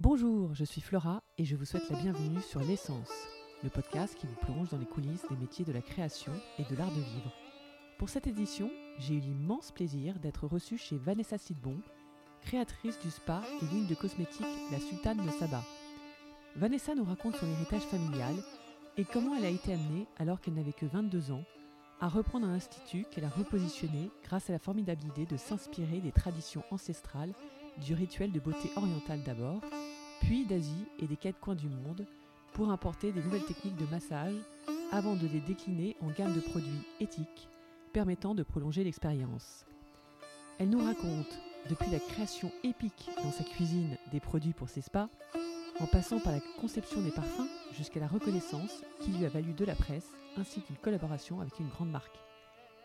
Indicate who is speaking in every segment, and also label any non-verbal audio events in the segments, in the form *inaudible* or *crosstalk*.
Speaker 1: Bonjour, je suis Flora et je vous souhaite la bienvenue sur L'essence, le podcast qui vous plonge dans les coulisses des métiers de la création et de l'art de vivre. Pour cette édition, j'ai eu l'immense plaisir d'être reçue chez Vanessa Sidbon, créatrice du spa et l'huile de cosmétiques La Sultane de Saba. Vanessa nous raconte son héritage familial et comment elle a été amenée, alors qu'elle n'avait que 22 ans, à reprendre un institut qu'elle a repositionné grâce à la formidable idée de s'inspirer des traditions ancestrales du rituel de beauté orientale d'abord, puis d'Asie et des quatre coins du monde, pour importer des nouvelles techniques de massage avant de les décliner en gamme de produits éthiques permettant de prolonger l'expérience. Elle nous raconte, depuis la création épique dans sa cuisine des produits pour ses spas, en passant par la conception des parfums jusqu'à la reconnaissance qui lui a valu de la presse ainsi qu'une collaboration avec une grande marque.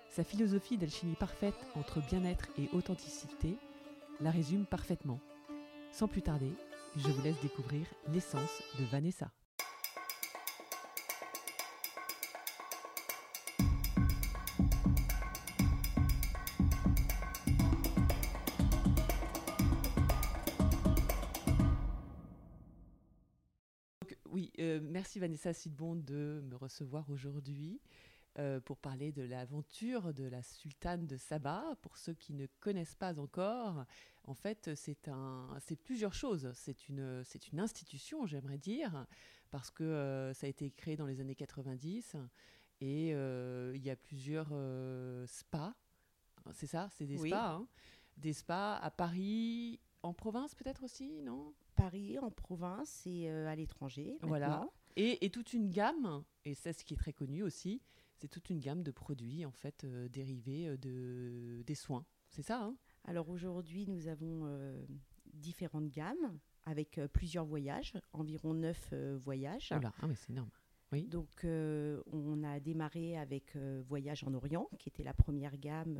Speaker 1: Sa philosophie d'alchimie parfaite entre bien-être et authenticité la résume parfaitement. Sans plus tarder, je vous laisse découvrir l'essence de Vanessa. oui, euh, merci Vanessa Sidbon de me recevoir aujourd'hui. Euh, pour parler de l'aventure de la sultane de Saba. Pour ceux qui ne connaissent pas encore, en fait, c'est un, c'est plusieurs choses. C'est une, c'est une institution, j'aimerais dire, parce que euh, ça a été créé dans les années 90 et euh, il y a plusieurs spas. C'est ça, c'est des spas, hein? des spas à Paris, en province peut-être aussi, non?
Speaker 2: Paris, en province et à l'étranger.
Speaker 1: Voilà. Et, et, toute une gamme, et c'est ce qui est très connu aussi, c'est toute une gamme de produits en fait euh, dérivés euh, de, des soins. C'est ça hein?
Speaker 2: Alors aujourd'hui, nous avons euh, différentes gammes avec plusieurs voyages, environ neuf voyages.
Speaker 1: Voilà, ah, mais c'est énorme.
Speaker 2: Oui. Donc on a démarré avec Voyage en Orient, qui était la première gamme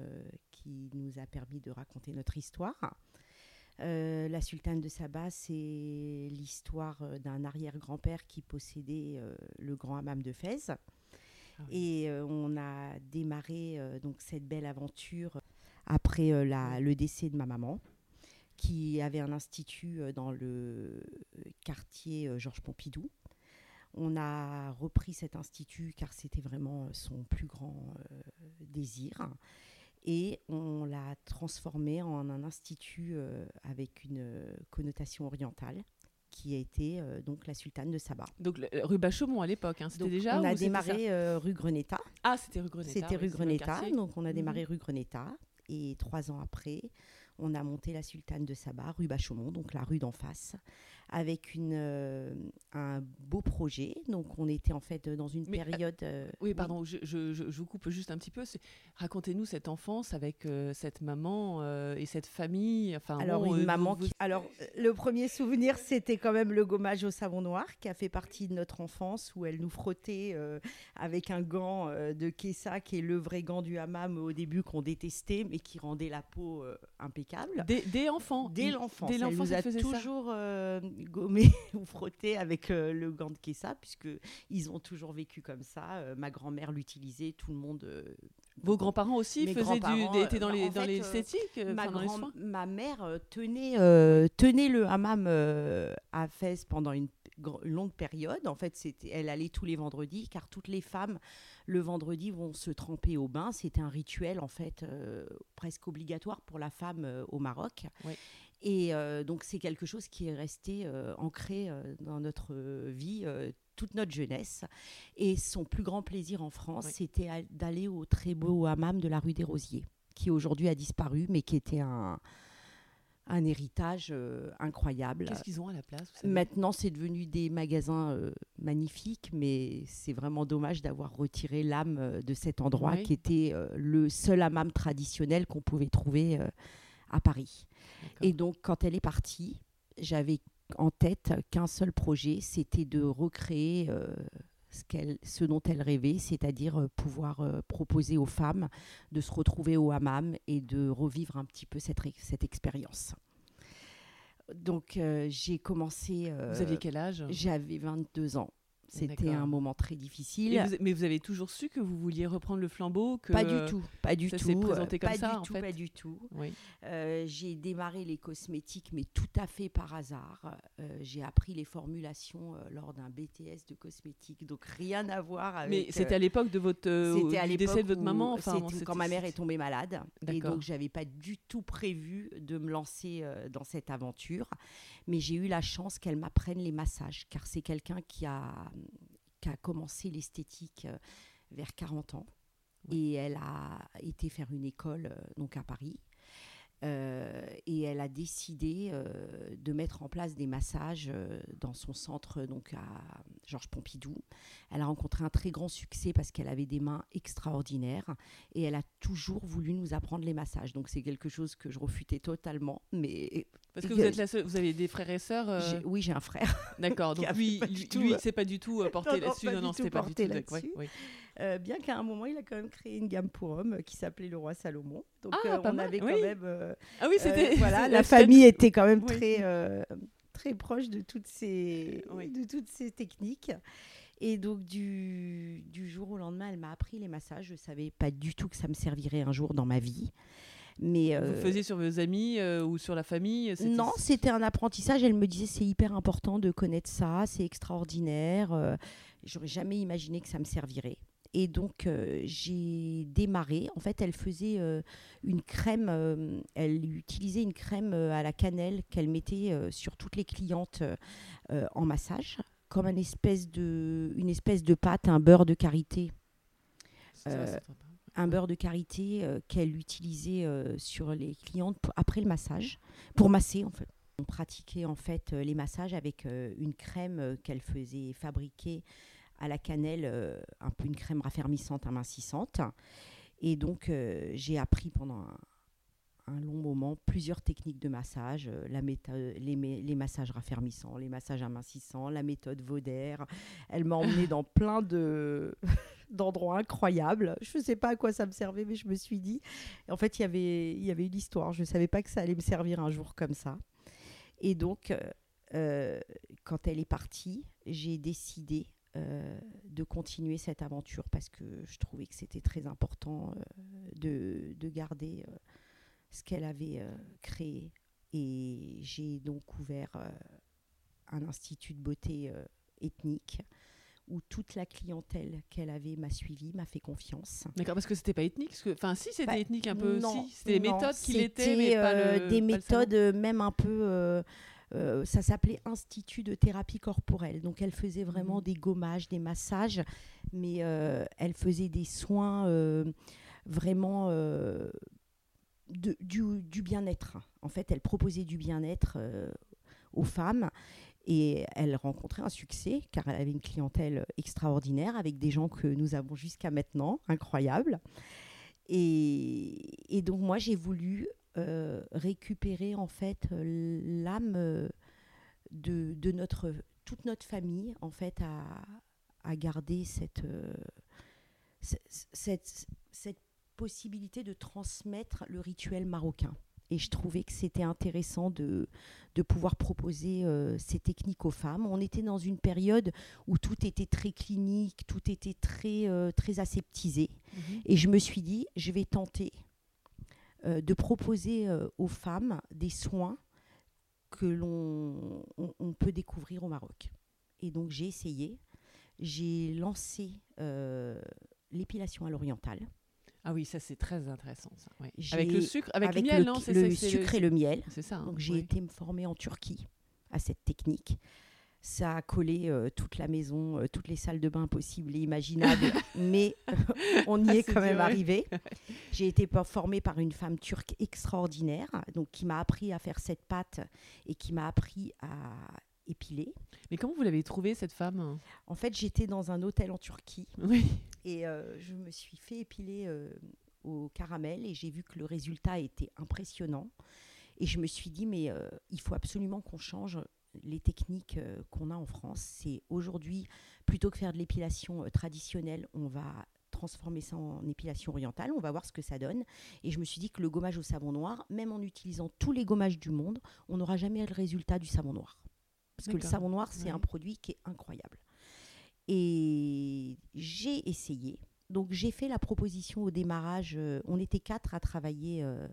Speaker 2: qui nous a permis de raconter notre histoire. la sultane de Saba, c'est l'histoire d'un arrière-grand-père qui possédait le grand hammam de Fès. Ah Et euh, on a démarré euh, donc cette belle aventure après euh, la, le décès de ma maman, qui avait un institut dans le quartier Georges Pompidou. On a repris cet institut car c'était vraiment son plus grand désir. Et on l'a transformé en un institut avec une connotation orientale qui a été euh, donc la sultane de Saba.
Speaker 1: Donc rue Bachaumont à l'époque, hein, c'était déjà
Speaker 2: On a démarré euh, rue Greneta.
Speaker 1: Ah, c'était rue Greneta.
Speaker 2: C'était rue Greneta, donc on a démarré mhm. rue Greneta. Et trois ans après, on a monté la Sultane de Saba, rue Bachaumont, donc la rue d'en face, avec une, euh, un beau projet. Donc on était en fait dans une période...
Speaker 1: Euh, oui, pardon, Je, je, je, vous coupe juste un petit peu. Racontez-nous cette enfance avec euh, cette maman et cette famille. Enfin,
Speaker 2: alors, une maman Alors, le premier souvenir, c'était quand même le gommage au savon noir, qui a fait partie de notre enfance, où elle nous frottait avec un gant de Kessa, qui est le vrai gant du hammam au début qu'on détestait, mais qui rendait la peau impeccable
Speaker 1: Des, enfants
Speaker 2: Dès l'enfance. Dès
Speaker 1: l'enfance,
Speaker 2: elle nous a toujours euh, gommé *laughs* ou frotté avec euh, le gant de Kessa, puisqu'ils ont toujours vécu comme ça. Euh, ma grand-mère l'utilisait, tout le monde.
Speaker 1: Vos grands-parents aussi faisaient du, étaient dans les dans l'esthétique
Speaker 2: ma, ma mère tenait, tenait le hammam à Fès pendant une longue période. En fait, c'était, elle allait tous les vendredis, car toutes les femmes, le vendredi, vont se tremper au bain. C'était un rituel, en fait, euh, presque obligatoire pour la femme euh, au Maroc. Et euh, donc, c'est quelque chose qui est resté ancré dans notre vie toute notre jeunesse. Et son plus grand plaisir en France, c'était d'aller au très beau hammam de la rue des Rosiers, qui aujourd'hui a disparu, mais qui était un un héritage euh, incroyable.
Speaker 1: Qu'est-ce qu'ils ont à la place
Speaker 2: Maintenant, c'est devenu des magasins euh, magnifiques, mais c'est vraiment dommage d'avoir retiré l'âme euh, de cet endroit qui était le seul hammam traditionnel qu'on pouvait trouver à Paris. Et donc, quand elle est partie, j'avais en tête qu'un seul projet, c'était de recréer ce, ce, dont elle rêvait, c'est-à-dire pouvoir proposer aux femmes de se retrouver au hammam et de revivre un petit peu cette, cette expérience. Donc j'ai commencé.
Speaker 1: Vous aviez quel âge?
Speaker 2: J'avais 22 ans. C'était un moment très difficile.
Speaker 1: Vous, mais vous avez toujours su que vous vouliez reprendre le flambeau que
Speaker 2: Pas du tout, pas du
Speaker 1: ça
Speaker 2: tout.
Speaker 1: s'est présenté comme
Speaker 2: pas
Speaker 1: ça,
Speaker 2: du
Speaker 1: en
Speaker 2: tout,
Speaker 1: fait?
Speaker 2: pas du tout.
Speaker 1: Oui.
Speaker 2: Euh, j'ai démarré les cosmétiques, mais tout à fait par hasard. Euh, j'ai appris les formulations euh, lors d'un BTS de cosmétiques, donc rien à voir avec.
Speaker 1: Mais c'était
Speaker 2: euh,
Speaker 1: à l'époque de votre euh,
Speaker 2: à
Speaker 1: du décès de votre maman. Enfin,
Speaker 2: c'était quand ma mère est tombée malade. Et donc, j'avais pas du tout prévu de me lancer euh, dans cette aventure. Mais j'ai eu la chance qu'elle m'apprenne les massages, car c'est quelqu'un qui a, qui a commencé l'esthétique euh, vers 40 ans. Et elle a été faire une école euh, donc à Paris. Euh, et elle a décidé euh, de mettre en place des massages euh, dans son centre donc à Georges Pompidou. Elle a rencontré un très grand succès parce qu'elle avait des mains extraordinaires et elle a toujours voulu nous apprendre les massages. Donc c'est quelque chose que je refutais totalement. Mais
Speaker 1: Parce que vous êtes la seule, vous avez des frères et sœurs. euh,
Speaker 2: oui, j'ai un frère. *laughs*
Speaker 1: D'accord. *laughs* Donc lui, lui,
Speaker 2: tout,
Speaker 1: lui,
Speaker 2: euh,
Speaker 1: c'est pas du tout euh, *laughs* porté
Speaker 2: non,
Speaker 1: là-dessus. Non, non, c'était pas du tout.
Speaker 2: là-dessus. Euh, bien qu'à un moment, il a quand même créé une gamme pour hommes qui s'appelait le roi Salomon. Donc
Speaker 1: Ah,
Speaker 2: euh,
Speaker 1: pas
Speaker 2: on
Speaker 1: mal,
Speaker 2: avait quand
Speaker 1: oui.
Speaker 2: même euh,
Speaker 1: Ah oui, c'était.
Speaker 2: Voilà, la famille était quand même
Speaker 1: Oui.
Speaker 2: très, très proche de toutes, ces,
Speaker 1: Oui.
Speaker 2: de toutes ces techniques. Et donc, du, du jour au lendemain, elle m'a appris les massages. Je ne savais pas du tout que ça me servirait un jour dans ma vie. Mais,
Speaker 1: Vous
Speaker 2: euh,
Speaker 1: faisiez sur vos amis euh, ou sur la famille c'était-
Speaker 2: non, c'était un apprentissage. Elle me disait c'est hyper important de connaître ça, c'est extraordinaire. Euh, J'aurais jamais imaginé que ça me servirait. Et donc euh, j'ai démarré. En fait, elle faisait euh, une crème. euh, elle utilisait une crème euh, à la cannelle qu'elle mettait euh, sur toutes les clientes euh, euh, en massage, comme une espèce de, une espèce de pâte, un beurre de karité Un beurre de karité euh, qu'elle utilisait euh, sur les clientes pour- après le massage, pour masser en fait. On pratiquait en fait euh, les massages avec une crème qu'elle faisait fabriquer à la cannelle, un peu une crème raffermissante, amincissante. Et donc j'ai appris pendant un, un long moment plusieurs techniques de massage, la méthode, les, massages raffermissants, les massages amincissants, la méthode Vauder. Elle m'a emmenée *laughs* dans plein de d'endroits incroyables. Je ne sais pas à quoi ça me servait, mais je me suis dit. En fait, il y avait il y avait une histoire. Je ne savais pas que ça allait me servir un jour comme ça. Et donc, euh, euh, quand elle est partie, j'ai décidé euh, de continuer cette aventure parce que je trouvais que c'était très important de, de garder ce qu'elle avait créé. Et j'ai donc ouvert un institut de beauté ethnique où toute la clientèle qu'elle avait m'a suivi, m'a fait confiance.
Speaker 1: D'accord, parce que c'était pas ethnique. que- Enfin, si, c'était
Speaker 2: Bah,
Speaker 1: ethnique un peu.
Speaker 2: non,
Speaker 1: si, c'était les
Speaker 2: non,
Speaker 1: méthodes qui l'étaient, mais pas
Speaker 2: euh,
Speaker 1: le.
Speaker 2: des
Speaker 1: pas
Speaker 2: méthodes euh, même un peu. euh, euh, ça s'appelait Institut de thérapie corporelle. Donc elle faisait vraiment
Speaker 1: Mhm.
Speaker 2: des gommages, des massages, mais euh, elle faisait des soins euh, vraiment euh, de- du, du bien-être. En fait, elle proposait du bien-être euh, aux femmes. Et elle rencontrait un succès car elle avait une clientèle extraordinaire avec des gens que nous avons jusqu'à maintenant, incroyables. Et, donc moi j'ai voulu euh, récupérer en fait l'âme de, notre toute notre famille en fait à, garder euh, cette cette possibilité de transmettre le rituel marocain. Et je trouvais que c'était intéressant de, de pouvoir proposer euh, ces techniques aux femmes. On était dans une période où tout était très clinique, tout était très, euh, très aseptisé.
Speaker 1: Mhm.
Speaker 2: Et je me suis dit, je vais tenter euh, de proposer aux femmes des soins que l'on on, on peut découvrir au Maroc. Et donc j'ai essayé. J'ai lancé l'épilation à l'orientale.
Speaker 1: Ah oui, ça c'est très intéressant. Ça. ouais.
Speaker 2: J'ai-
Speaker 1: Avec le sucre, avec,
Speaker 2: avec
Speaker 1: le miel,
Speaker 2: le,
Speaker 1: non
Speaker 2: le
Speaker 1: ça,
Speaker 2: sucre et le miel.
Speaker 1: C'est ça. hein,
Speaker 2: Donc j'ai été me former en Turquie à cette technique. Ça a collé euh, toute la maison, euh, toutes les salles de bain possibles et imaginables, *laughs* mais *laughs* on y
Speaker 1: Ah,
Speaker 2: est quand même arrivé. *laughs* J'ai été formée par une femme turque extraordinaire, donc qui m'a appris à faire cette pâte et qui m'a appris à épiler.
Speaker 1: Mais comment vous l'avez trouvée cette femme?
Speaker 2: En fait, j'étais dans un hôtel en Turquie
Speaker 1: Oui.
Speaker 2: et euh, je me suis fait épiler euh, au caramel et j'ai vu que le résultat était impressionnant. Et je me suis dit, mais euh, il faut absolument qu'on change les techniques qu'on a en France. C'est aujourd'hui, plutôt que faire de l'épilation traditionnelle, on va transformer ça en épilation orientale. On va voir ce que ça donne. Et je me suis dit que le gommage au savon noir, même en utilisant tous les gommages du monde, on n'aura jamais le résultat du savon noir. Parce que le savon noir, c'est
Speaker 1: Ouais.
Speaker 2: un produit qui est incroyable. Et j'ai essayé. Donc j'ai fait la proposition au démarrage. euh, on était quatre à travailler euh,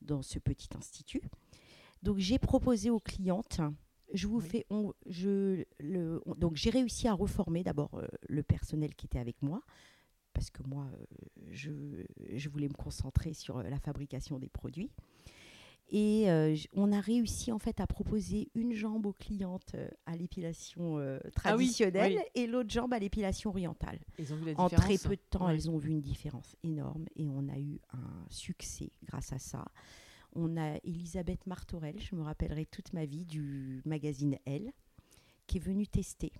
Speaker 2: dans ce petit institut. Donc j'ai proposé aux clientes. Je vous
Speaker 1: Oui.
Speaker 2: fais. on- je, le, on- donc j'ai réussi à reformer d'abord euh, le personnel qui était avec moi. Parce que moi, je, je voulais me concentrer sur la fabrication des produits. Et euh, on a réussi en fait à proposer une jambe aux clientes euh, à l'épilation euh,
Speaker 1: Ah oui,
Speaker 2: traditionnelle
Speaker 1: oui.
Speaker 2: et l'autre jambe à l'épilation orientale.
Speaker 1: Ils ont vu la
Speaker 2: En très peu de temps,
Speaker 1: Ouais.
Speaker 2: elles ont vu une différence énorme et on a eu un succès grâce à ça. On a Elisabeth Martorell, je me rappellerai toute ma vie, du magazine Elle, qui est venue tester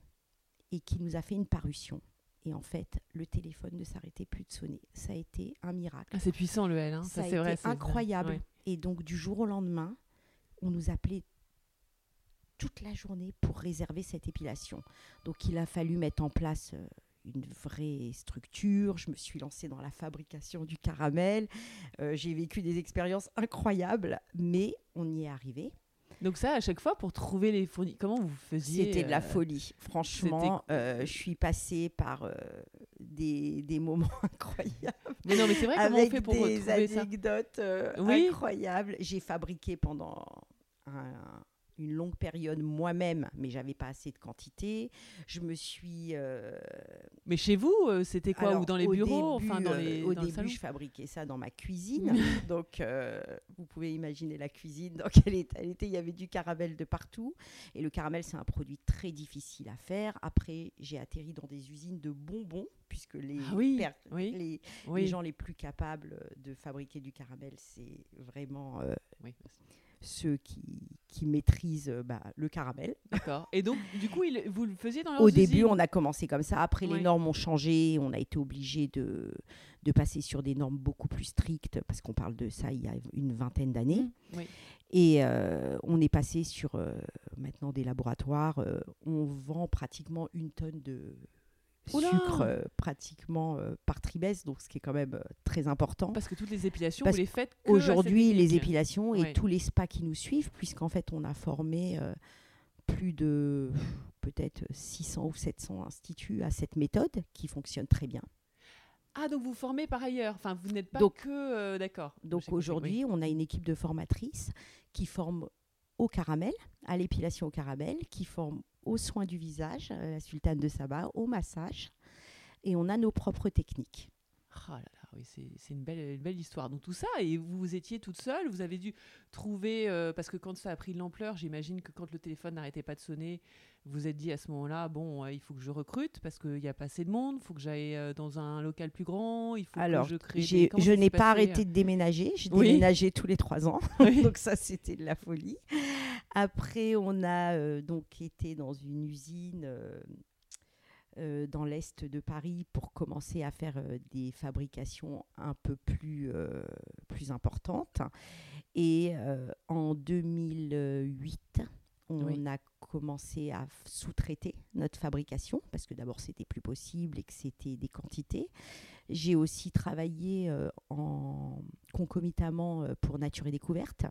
Speaker 2: et qui nous a fait une parution. Et en fait, le téléphone ne s'arrêtait plus de sonner. Ça a été un miracle.
Speaker 1: Ah, c'est puissant le L, hein.
Speaker 2: Ça
Speaker 1: c'est vrai. c'est-
Speaker 2: incroyable.
Speaker 1: ouais.
Speaker 2: Et donc, du jour au lendemain, on nous appelait toute la journée pour réserver cette épilation. Donc, il a fallu mettre en place euh, une vraie structure. Je me suis lancée dans la fabrication du caramel. Euh, J'ai vécu des expériences incroyables, mais on y est arrivé.
Speaker 1: Donc ça, à chaque fois, pour trouver les fournisseurs, comment vous faisiez
Speaker 2: C'était de la
Speaker 1: euh,
Speaker 2: folie. Franchement, euh, je suis passée par euh, des, des moments *laughs* incroyables.
Speaker 1: Mais non, mais c'est vrai, comment on fait pour
Speaker 2: des
Speaker 1: retrouver ça?
Speaker 2: anecdotes euh,
Speaker 1: Oui.
Speaker 2: incroyables. J'ai fabriqué pendant un- une longue période moi-même, mais j'avais pas assez de quantité. Je me suis euh,
Speaker 1: Mais chez vous, euh, c'était quoi
Speaker 2: alors,
Speaker 1: Ou dans les
Speaker 2: au
Speaker 1: bureaux
Speaker 2: début,
Speaker 1: Enfin, dans
Speaker 2: euh,
Speaker 1: les
Speaker 2: au
Speaker 1: dans
Speaker 2: début, je fabriquais ça dans ma cuisine. *laughs* donc, euh, vous pouvez imaginer la cuisine. Donc, elle, était, il y avait du caramel de partout. Et le caramel, c'est un produit très difficile à faire. Après, j'ai atterri dans des usines de bonbons, puisque les,
Speaker 1: Ah oui,
Speaker 2: per-
Speaker 1: oui,
Speaker 2: les,
Speaker 1: oui.
Speaker 2: les gens les plus capables de fabriquer du caramel, c'est vraiment euh, ceux qui, qui maîtrisent euh, bah, le caramel.
Speaker 1: D'accord. Et donc, du coup, il- vous le faisiez dans leurs
Speaker 2: Au début,
Speaker 1: usines
Speaker 2: on a commencé comme ça. Après,
Speaker 1: Ouais.
Speaker 2: les normes ont changé. On a été obligé de, de passer sur des normes beaucoup plus strictes, parce qu'on parle de ça il y a une vingtaine d'années.
Speaker 1: Mmh, oui.
Speaker 2: Et euh, on est passé sur euh, maintenant des laboratoires. euh, on vend pratiquement une tonne de
Speaker 1: Oula
Speaker 2: sucre euh, pratiquement euh, par trimestre, donc ce qui est quand même euh, très important.
Speaker 1: Parce que toutes les épilations,
Speaker 2: Parce
Speaker 1: vous les faites
Speaker 2: Aujourd'hui, les épilations
Speaker 1: Ouais.
Speaker 2: et tous les spas qui nous suivent, puisqu'en fait, on a formé plus de peut-être 600 ou 700 instituts à cette méthode qui fonctionne très bien.
Speaker 1: Ah, donc vous formez par ailleurs. Enfin, vous n'êtes pas
Speaker 2: Donc-
Speaker 1: que. D'accord.
Speaker 2: Donc aujourd'hui, on a une équipe de formatrices qui forment au caramel, à l'épilation au caramel, qui forment aux soins du visage, à la sultane de Saba, au massage. Et on a nos propres techniques.
Speaker 1: Là, oui, c'est une belle, une belle histoire. Donc tout ça, et vous étiez toute seule, vous avez dû trouver, euh, parce que quand ça a pris de l'ampleur, j'imagine que quand le téléphone n'arrêtait pas de sonner, vous vous êtes dit à ce moment-là, bon, euh, il faut que je recrute, parce qu'il n'y a pas assez de monde, il faut que j'aille euh, dans un local plus grand, il faut
Speaker 2: Alors,
Speaker 1: que je crée... des-
Speaker 2: J'ai- je n'ai pas arrêté de déménager. Je
Speaker 1: Oui.
Speaker 2: déménageais tous les trois ans. *laughs*
Speaker 1: Oui. *laughs*
Speaker 2: donc ça, c'était de la folie. Après, on a donc été dans une usine euh, dans l'est de Paris pour commencer à faire euh, des fabrications un peu plus, euh, plus importantes. Et en 2008, on
Speaker 1: Oui.
Speaker 2: a commencé à sous-traiter notre fabrication parce que d'abord c'était plus possible et que c'était des quantités. J'ai aussi travaillé en concomitamment pour Nature et Découverte.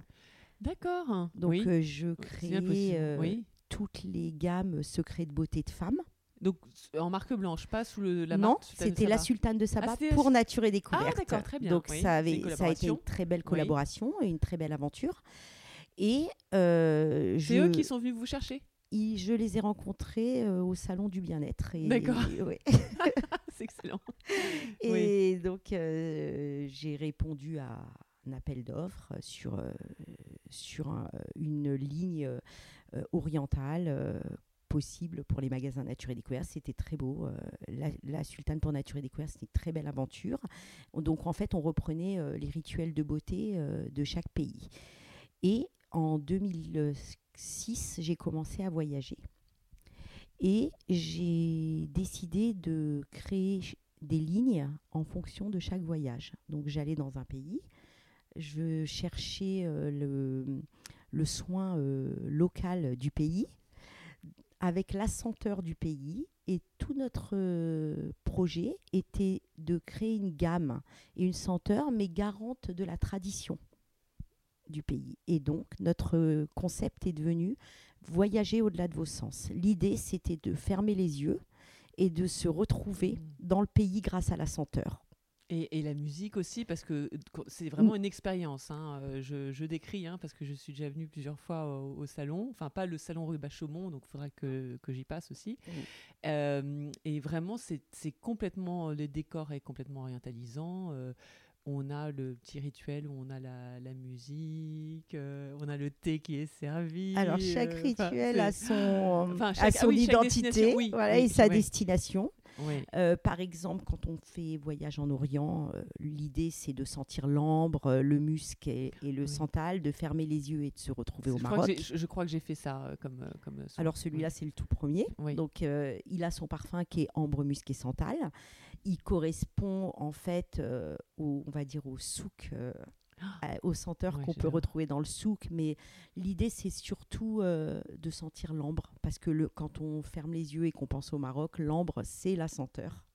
Speaker 1: D'accord.
Speaker 2: Donc
Speaker 1: oui.
Speaker 2: je euh,
Speaker 1: oui.
Speaker 2: toutes les gammes secrets de beauté de femmes.
Speaker 1: Donc en marque blanche, pas sous le, la
Speaker 2: non,
Speaker 1: marque de
Speaker 2: c'était la. Sultane de Saba
Speaker 1: Ah,
Speaker 2: pour Nature et Découverte.
Speaker 1: d'accord, très bien,
Speaker 2: Donc
Speaker 1: oui,
Speaker 2: ça, avait, ça a été une très belle
Speaker 1: Oui.
Speaker 2: collaboration et une très belle aventure. Et euh, je,
Speaker 1: eux qui sont venus vous chercher?
Speaker 2: Ils- je les ai rencontrés euh, au salon du bien-être. et-
Speaker 1: D'accord. *laughs*
Speaker 2: ouais. *laughs*
Speaker 1: C'est excellent.
Speaker 2: Et donc, euh, j'ai répondu à un appel d'offres sur, euh, sur un- une ligne orientale possible pour les magasins Nature et Découverte. C'était très beau. euh, la, Sultane pour Nature et Découverte, c'était une très belle aventure. Donc, en fait, on reprenait euh, les rituels de beauté euh, de chaque pays. Et en 2006, j'ai commencé à voyager. Et j'ai décidé de créer des lignes en fonction de chaque voyage. Donc j'allais dans un pays, je cherchais le, soin local du pays avec la senteur du pays et tout notre euh, projet était de créer une gamme et une senteur mais garante de la tradition du pays. Et donc notre euh, concept est devenu voyager au-delà de vos sens. L'idée c'était de fermer les yeux et de se retrouver
Speaker 1: Mm.
Speaker 2: dans le pays grâce à la senteur.
Speaker 1: Et, et la musique aussi, parce que c'est vraiment une expérience. hein. Euh, Je, je décris, hein, parce que je suis déjà venue plusieurs fois au, au salon. Enfin, pas le salon rue Bachaumont, donc il faudra que, que j'y passe aussi. Euh, et vraiment, c'est c'est complètement. Le décor est complètement orientalisant. Euh, on a le petit rituel où on a la, la musique, euh, on a le thé qui est servi.
Speaker 2: Alors chaque
Speaker 1: euh,
Speaker 2: rituel a son,
Speaker 1: Enfin,
Speaker 2: a
Speaker 1: ah
Speaker 2: son
Speaker 1: oui,
Speaker 2: identité
Speaker 1: oui,
Speaker 2: voilà,
Speaker 1: oui,
Speaker 2: et sa
Speaker 1: ouais.
Speaker 2: destination. Euh, par exemple, quand on fait voyage en Orient, l'idée c'est de sentir l'ambre, le musc et, et le santal, de fermer les yeux et de se retrouver au
Speaker 1: Je
Speaker 2: Maroc.
Speaker 1: je, crois que j'ai fait ça comme, comme son.
Speaker 2: Alors celui-là, c'est le tout premier. Donc il a son parfum qui est ambre, musc et santal. Il correspond en fait euh, au, on va dire au souk, euh, à- au senteur
Speaker 1: Ouais,
Speaker 2: qu'on peut retrouver dans le souk. Mais l'idée, c'est surtout euh, de sentir l'ambre. Parce que le, quand on ferme les yeux et qu'on pense au Maroc, l'ambre, c'est la senteur.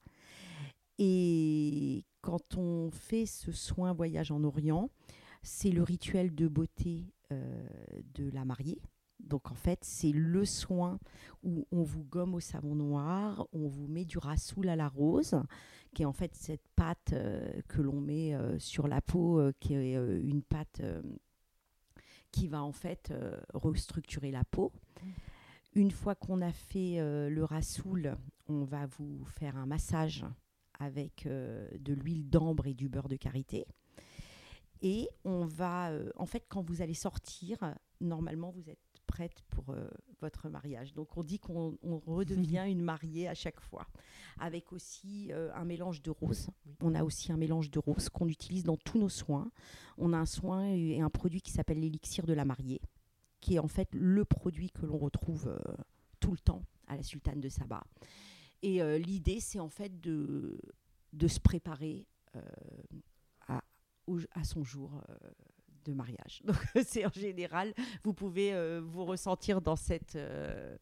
Speaker 2: Et quand on fait ce soin voyage en Orient, c'est le rituel de beauté de la mariée. Donc en fait, c'est le soin où on vous gomme au savon noir, on vous met du rassoul à la rose, qui est en fait cette pâte euh, que l'on met euh, sur la peau, euh, qui est une pâte qui va en fait restructurer la peau. Une fois qu'on a fait le rassoul, on va vous faire un massage avec de l'huile d'ambre et du beurre de karité. Et on va, en fait, quand vous allez sortir, normalement, vous êtes prête pour euh, votre mariage. Donc, on dit qu'on on redevient *laughs* une mariée à chaque fois, avec aussi euh, un mélange de roses.
Speaker 1: Oui.
Speaker 2: On a aussi un mélange de roses qu'on utilise dans tous nos soins. On a un soin et un produit qui s'appelle l'élixir de la mariée, qui est en fait le produit que l'on retrouve euh, tout le temps à la sultane de Saba. Et l'idée, c'est en fait de, de se préparer à, au- à son jour de mariage. Donc, *laughs* c'est en général, vous pouvez euh, vous ressentir dans cette. euh,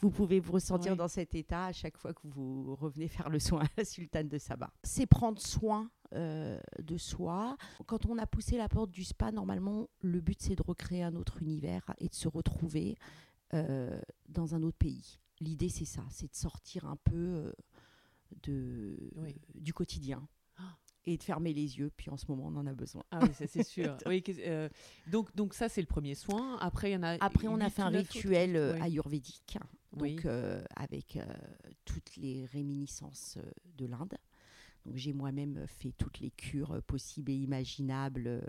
Speaker 2: vous pouvez vous ressentir
Speaker 1: Oui.
Speaker 2: dans cet état à chaque fois que vous revenez faire le soin à la sultane de Saba. C'est prendre soin euh, de soi. Quand on a poussé la porte du spa, normalement, le but c'est de recréer un autre univers et de se retrouver dans un autre pays. L'idée c'est ça, c'est de sortir un peu de,
Speaker 1: Oui.
Speaker 2: du quotidien. Et de fermer les yeux. Puis en ce moment, on en a besoin.
Speaker 1: Ah oui, ça, c'est sûr. *laughs* Oui, euh, donc, donc ça, c'est le premier soin. Après, il y en a.
Speaker 2: Après, on a fait un
Speaker 1: autres.
Speaker 2: rituel euh, ayurvédique, donc
Speaker 1: Oui.
Speaker 2: euh, avec euh, toutes les réminiscences de l'Inde. Donc j'ai moi-même fait toutes les cures possibles et imaginables,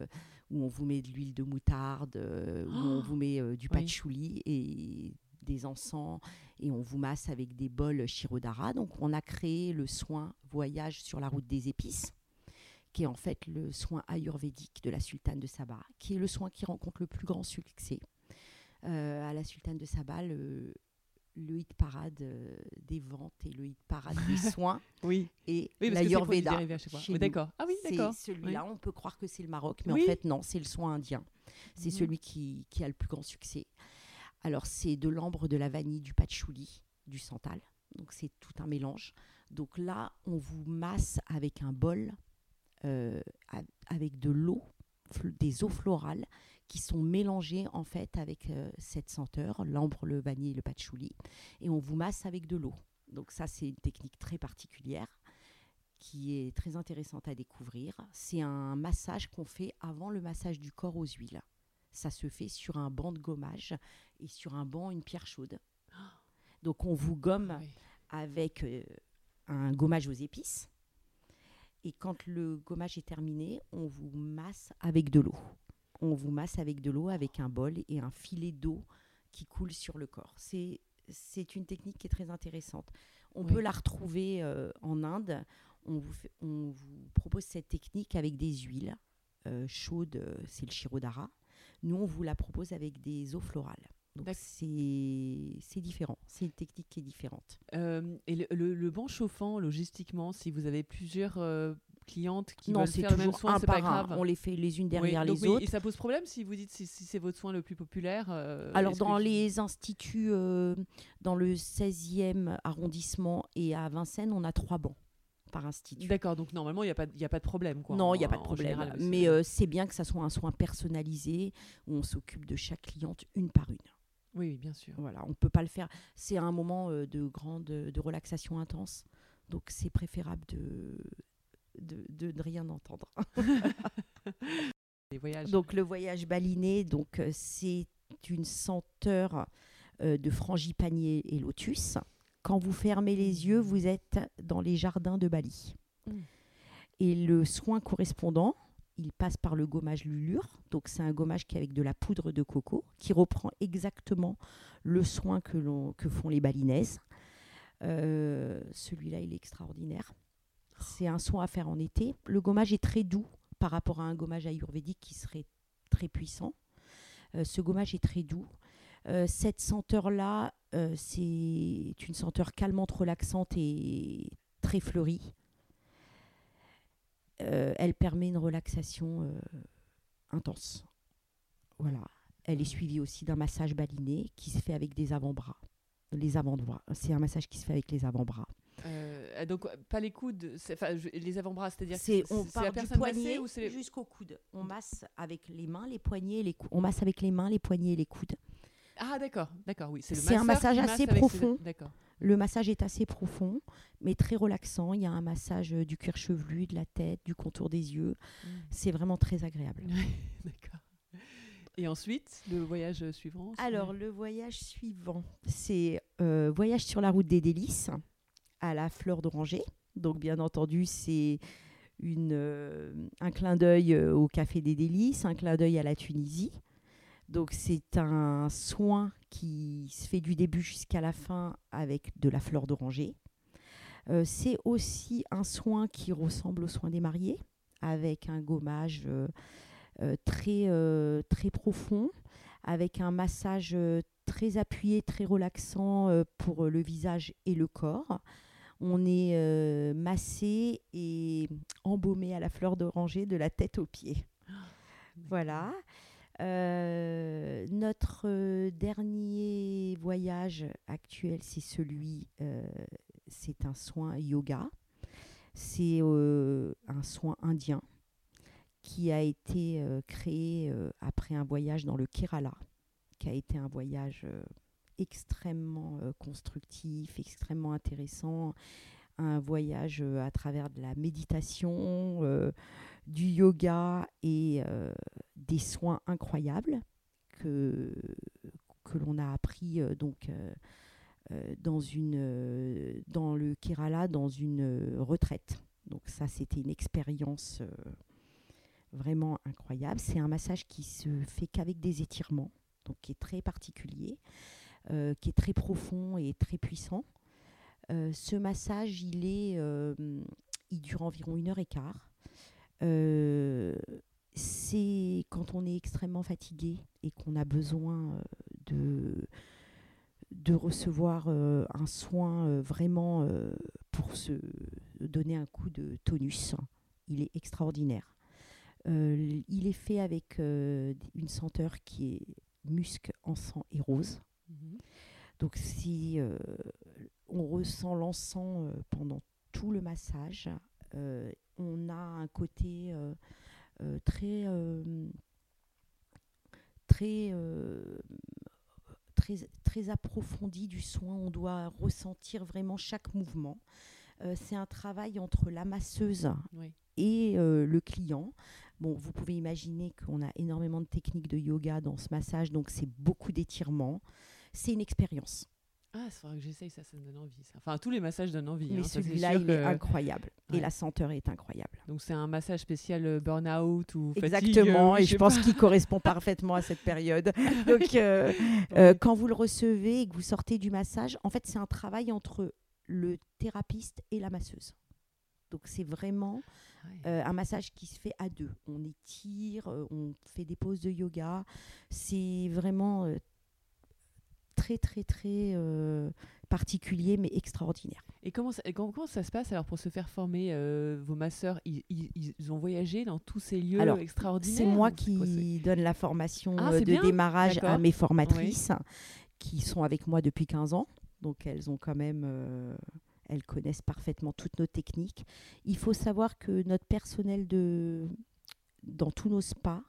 Speaker 2: où on vous met de l'huile de moutarde, où on
Speaker 1: Oh
Speaker 2: vous met du
Speaker 1: Oui.
Speaker 2: patchouli et des encens, et on vous masse avec des bols Shirodara. Donc on a créé le soin voyage sur la route des épices qui est en fait le soin ayurvédique de la sultane de Saba, qui est le soin qui rencontre le plus grand succès. Euh, à la sultane de Saba, le, le hit parade euh, des ventes et le hit parade des *laughs* soins
Speaker 1: Oui.
Speaker 2: et
Speaker 1: Oui, c'est
Speaker 2: l'ayurveda.
Speaker 1: Oui. D'accord. Ah oui,
Speaker 2: C'est
Speaker 1: d'accord.
Speaker 2: celui-là, on peut croire que c'est le Maroc, mais
Speaker 1: Oui.
Speaker 2: en fait non, c'est le soin indien. C'est
Speaker 1: Mhm.
Speaker 2: celui qui, qui a le plus grand succès. Alors c'est de l'ambre, de la vanille, du patchouli, du santal. Donc c'est tout un mélange. Donc là, on vous masse avec un bol, avec de l'eau, des eaux florales qui sont mélangées en fait avec euh, cette senteur, l'ambre, le vanille et le patchouli. Et on vous masse avec de l'eau. Donc ça, c'est une technique très particulière qui est très intéressante à découvrir. C'est un massage qu'on fait avant le massage du corps aux huiles. Ça se fait sur un banc de gommage et sur un banc une pierre chaude. *gasps* Donc on vous gomme
Speaker 1: Ah oui.
Speaker 2: avec euh, un gommage aux épices. Et quand le gommage est terminé, on vous masse avec de l'eau. On vous masse avec de l'eau, avec un bol et un filet d'eau qui coule sur le corps. C'est, c'est une technique qui est très intéressante. On
Speaker 1: Oui.
Speaker 2: peut la retrouver euh, en Inde. On vous, fait- on vous propose cette technique avec des huiles euh, chaudes, euh, c'est le Shirodara. Nous, on vous la propose avec des eaux florales. Donc c'est, différent. C'est une technique qui est différente.
Speaker 1: Euh, et le, le, le banc chauffant, logistiquement, si vous avez plusieurs euh, clientes qui
Speaker 2: non,
Speaker 1: veulent faire le même soin, c'est pas
Speaker 2: un.
Speaker 1: grave.
Speaker 2: On les fait les unes
Speaker 1: Oui,
Speaker 2: derrière
Speaker 1: donc
Speaker 2: les
Speaker 1: oui,
Speaker 2: autres.
Speaker 1: Et ça pose problème si vous dites si, si c'est votre soin le plus populaire euh,
Speaker 2: Alors, dans les instituts, dans le 16e arrondissement et à Vincennes, on a trois bancs par institut.
Speaker 1: D'accord, donc normalement, il n'y a, pas- il y a pas de problème. Quoi,
Speaker 2: Non, il n'y a pas de problème.
Speaker 1: général,
Speaker 2: Mais euh, c'est bien que ça soit un soin personnalisé où on s'occupe de chaque cliente une par une.
Speaker 1: Oui, bien sûr.
Speaker 2: Voilà, on ne peut pas le faire. C'est un moment euh, de grande de relaxation intense. Donc c'est préférable de, de, de ne rien entendre. *laughs*
Speaker 1: Les voyages.
Speaker 2: Donc le voyage baliné, donc euh, c'est une senteur euh, de frangipanier et lotus. Quand vous fermez les yeux, vous êtes dans les jardins de Bali.
Speaker 1: Mm.
Speaker 2: Et le soin correspondant, il passe par le gommage lulure. Donc c'est un gommage qui est avec de la poudre de coco, qui reprend exactement le soin que, font les balinaises. Euh, Celui-là, il est extraordinaire. C'est un soin à faire en été. Le gommage est très doux par rapport à un gommage ayurvédique qui serait très puissant. Euh, ce gommage est très doux. Euh, cette senteur-là, c'est une senteur calmante, relaxante et très fleurie. Euh, elle permet une relaxation euh, intense. Voilà. Elle est suivie aussi d'un massage baliné qui se fait avec des avant-bras. Les avant-bras. C'est un massage qui se fait avec les avant-bras.
Speaker 1: Euh, donc, pas les coudes, je- les avant-bras, c'est-à-dire
Speaker 2: C'est on part du poignet
Speaker 1: ou c'est les-
Speaker 2: jusqu'au coude. On masse avec les mains, les poignets, et les coudes. On masse avec les mains, les poignets et les coudes.
Speaker 1: Ah, d'accord, d'accord, oui. le
Speaker 2: C'est un massage
Speaker 1: masse
Speaker 2: assez profond.
Speaker 1: D'accord.
Speaker 2: Le massage est assez profond, mais très relaxant. Il y a un massage euh, du cuir chevelu, de la tête, du contour des yeux.
Speaker 1: Mm.
Speaker 2: C'est vraiment très agréable. *laughs*
Speaker 1: D'accord. Et ensuite, le voyage suivant
Speaker 2: Alors, le voyage suivant, c'est euh, Voyage sur la route des délices à la fleur d'oranger. Donc, bien entendu, c'est une, euh, un clin d'œil au Café des délices, un clin d'œil à la Tunisie. Donc, c'est un soin qui se fait du début jusqu'à la fin avec de la fleur d'oranger. Euh, c'est aussi un soin qui ressemble au soin des mariés, avec un gommage euh, euh, très, très profond, avec un massage très appuyé, très relaxant pour le visage et le corps. On est massé et embaumé à la fleur d'oranger de la tête aux pieds. Voilà. Euh, notre euh, dernier voyage actuel, c'est celui, euh, c'est un soin yoga. C'est un soin indien qui a été créé après un voyage dans le Kerala, qui a été un voyage extrêmement constructif, extrêmement intéressant, un voyage à travers de la méditation, du yoga et euh, des soins incroyables que, que l'on a appris euh, donc euh, dans, une, dans le Kerala dans une retraite. Donc ça, c'était une expérience vraiment incroyable. C'est un massage qui se fait qu'avec des étirements, donc qui est très particulier, qui est très profond et très puissant. Ce massage, il est, il dure environ une heure et quart. Euh, c'est quand on est extrêmement fatigué et qu'on a besoin euh, de, de recevoir euh, un soin vraiment pour se donner un coup de tonus. Il est extraordinaire. Euh, il est fait avec euh, une senteur qui est musc, encens et rose.
Speaker 1: Mhm.
Speaker 2: Donc si euh, on ressent l'encens pendant tout le massage, on a un côté euh, euh, très euh, très euh, très très approfondi du soin. On doit ressentir vraiment chaque mouvement. Euh, c'est un travail entre la masseuse
Speaker 1: Oui.
Speaker 2: et euh, le client. Bon, vous pouvez imaginer qu'on a énormément de techniques de yoga dans ce massage, donc c'est beaucoup d'étirements. C'est une expérience.
Speaker 1: Ah, c'est vrai que j'essaye, ça, ça me donne envie. ça. Enfin, tous les massages donnent envie.
Speaker 2: Mais
Speaker 1: hein,
Speaker 2: celui-là, il est incroyable.
Speaker 1: Ouais.
Speaker 2: Et la senteur est incroyable.
Speaker 1: Donc, c'est un massage spécial euh, burn-out ou fatigue.
Speaker 2: Exactement,
Speaker 1: euh,
Speaker 2: et
Speaker 1: je
Speaker 2: pense qu'il correspond *laughs* parfaitement à cette période. *laughs* Donc, euh, euh, quand vous le recevez et que vous sortez du massage, en fait, c'est un travail entre le thérapeute et la masseuse. Donc, c'est vraiment un massage qui se fait à deux. On étire, on fait des poses de yoga. C'est vraiment très, très, très euh, particulier, mais extraordinaire.
Speaker 1: Et comment ça, et comment, comment ça se passe alors pour se faire former euh, Vos masseurs, ils, ils- ils ont voyagé dans tous ces lieux
Speaker 2: Alors,
Speaker 1: extraordinaires
Speaker 2: C'est moi qui donne la formation
Speaker 1: Ah,
Speaker 2: euh, de
Speaker 1: bien,
Speaker 2: démarrage à mes formatrices qui sont avec moi depuis 15 ans. Donc elles ont quand même, elles connaissent parfaitement toutes nos techniques. Il faut savoir que notre personnel de, dans tous nos spas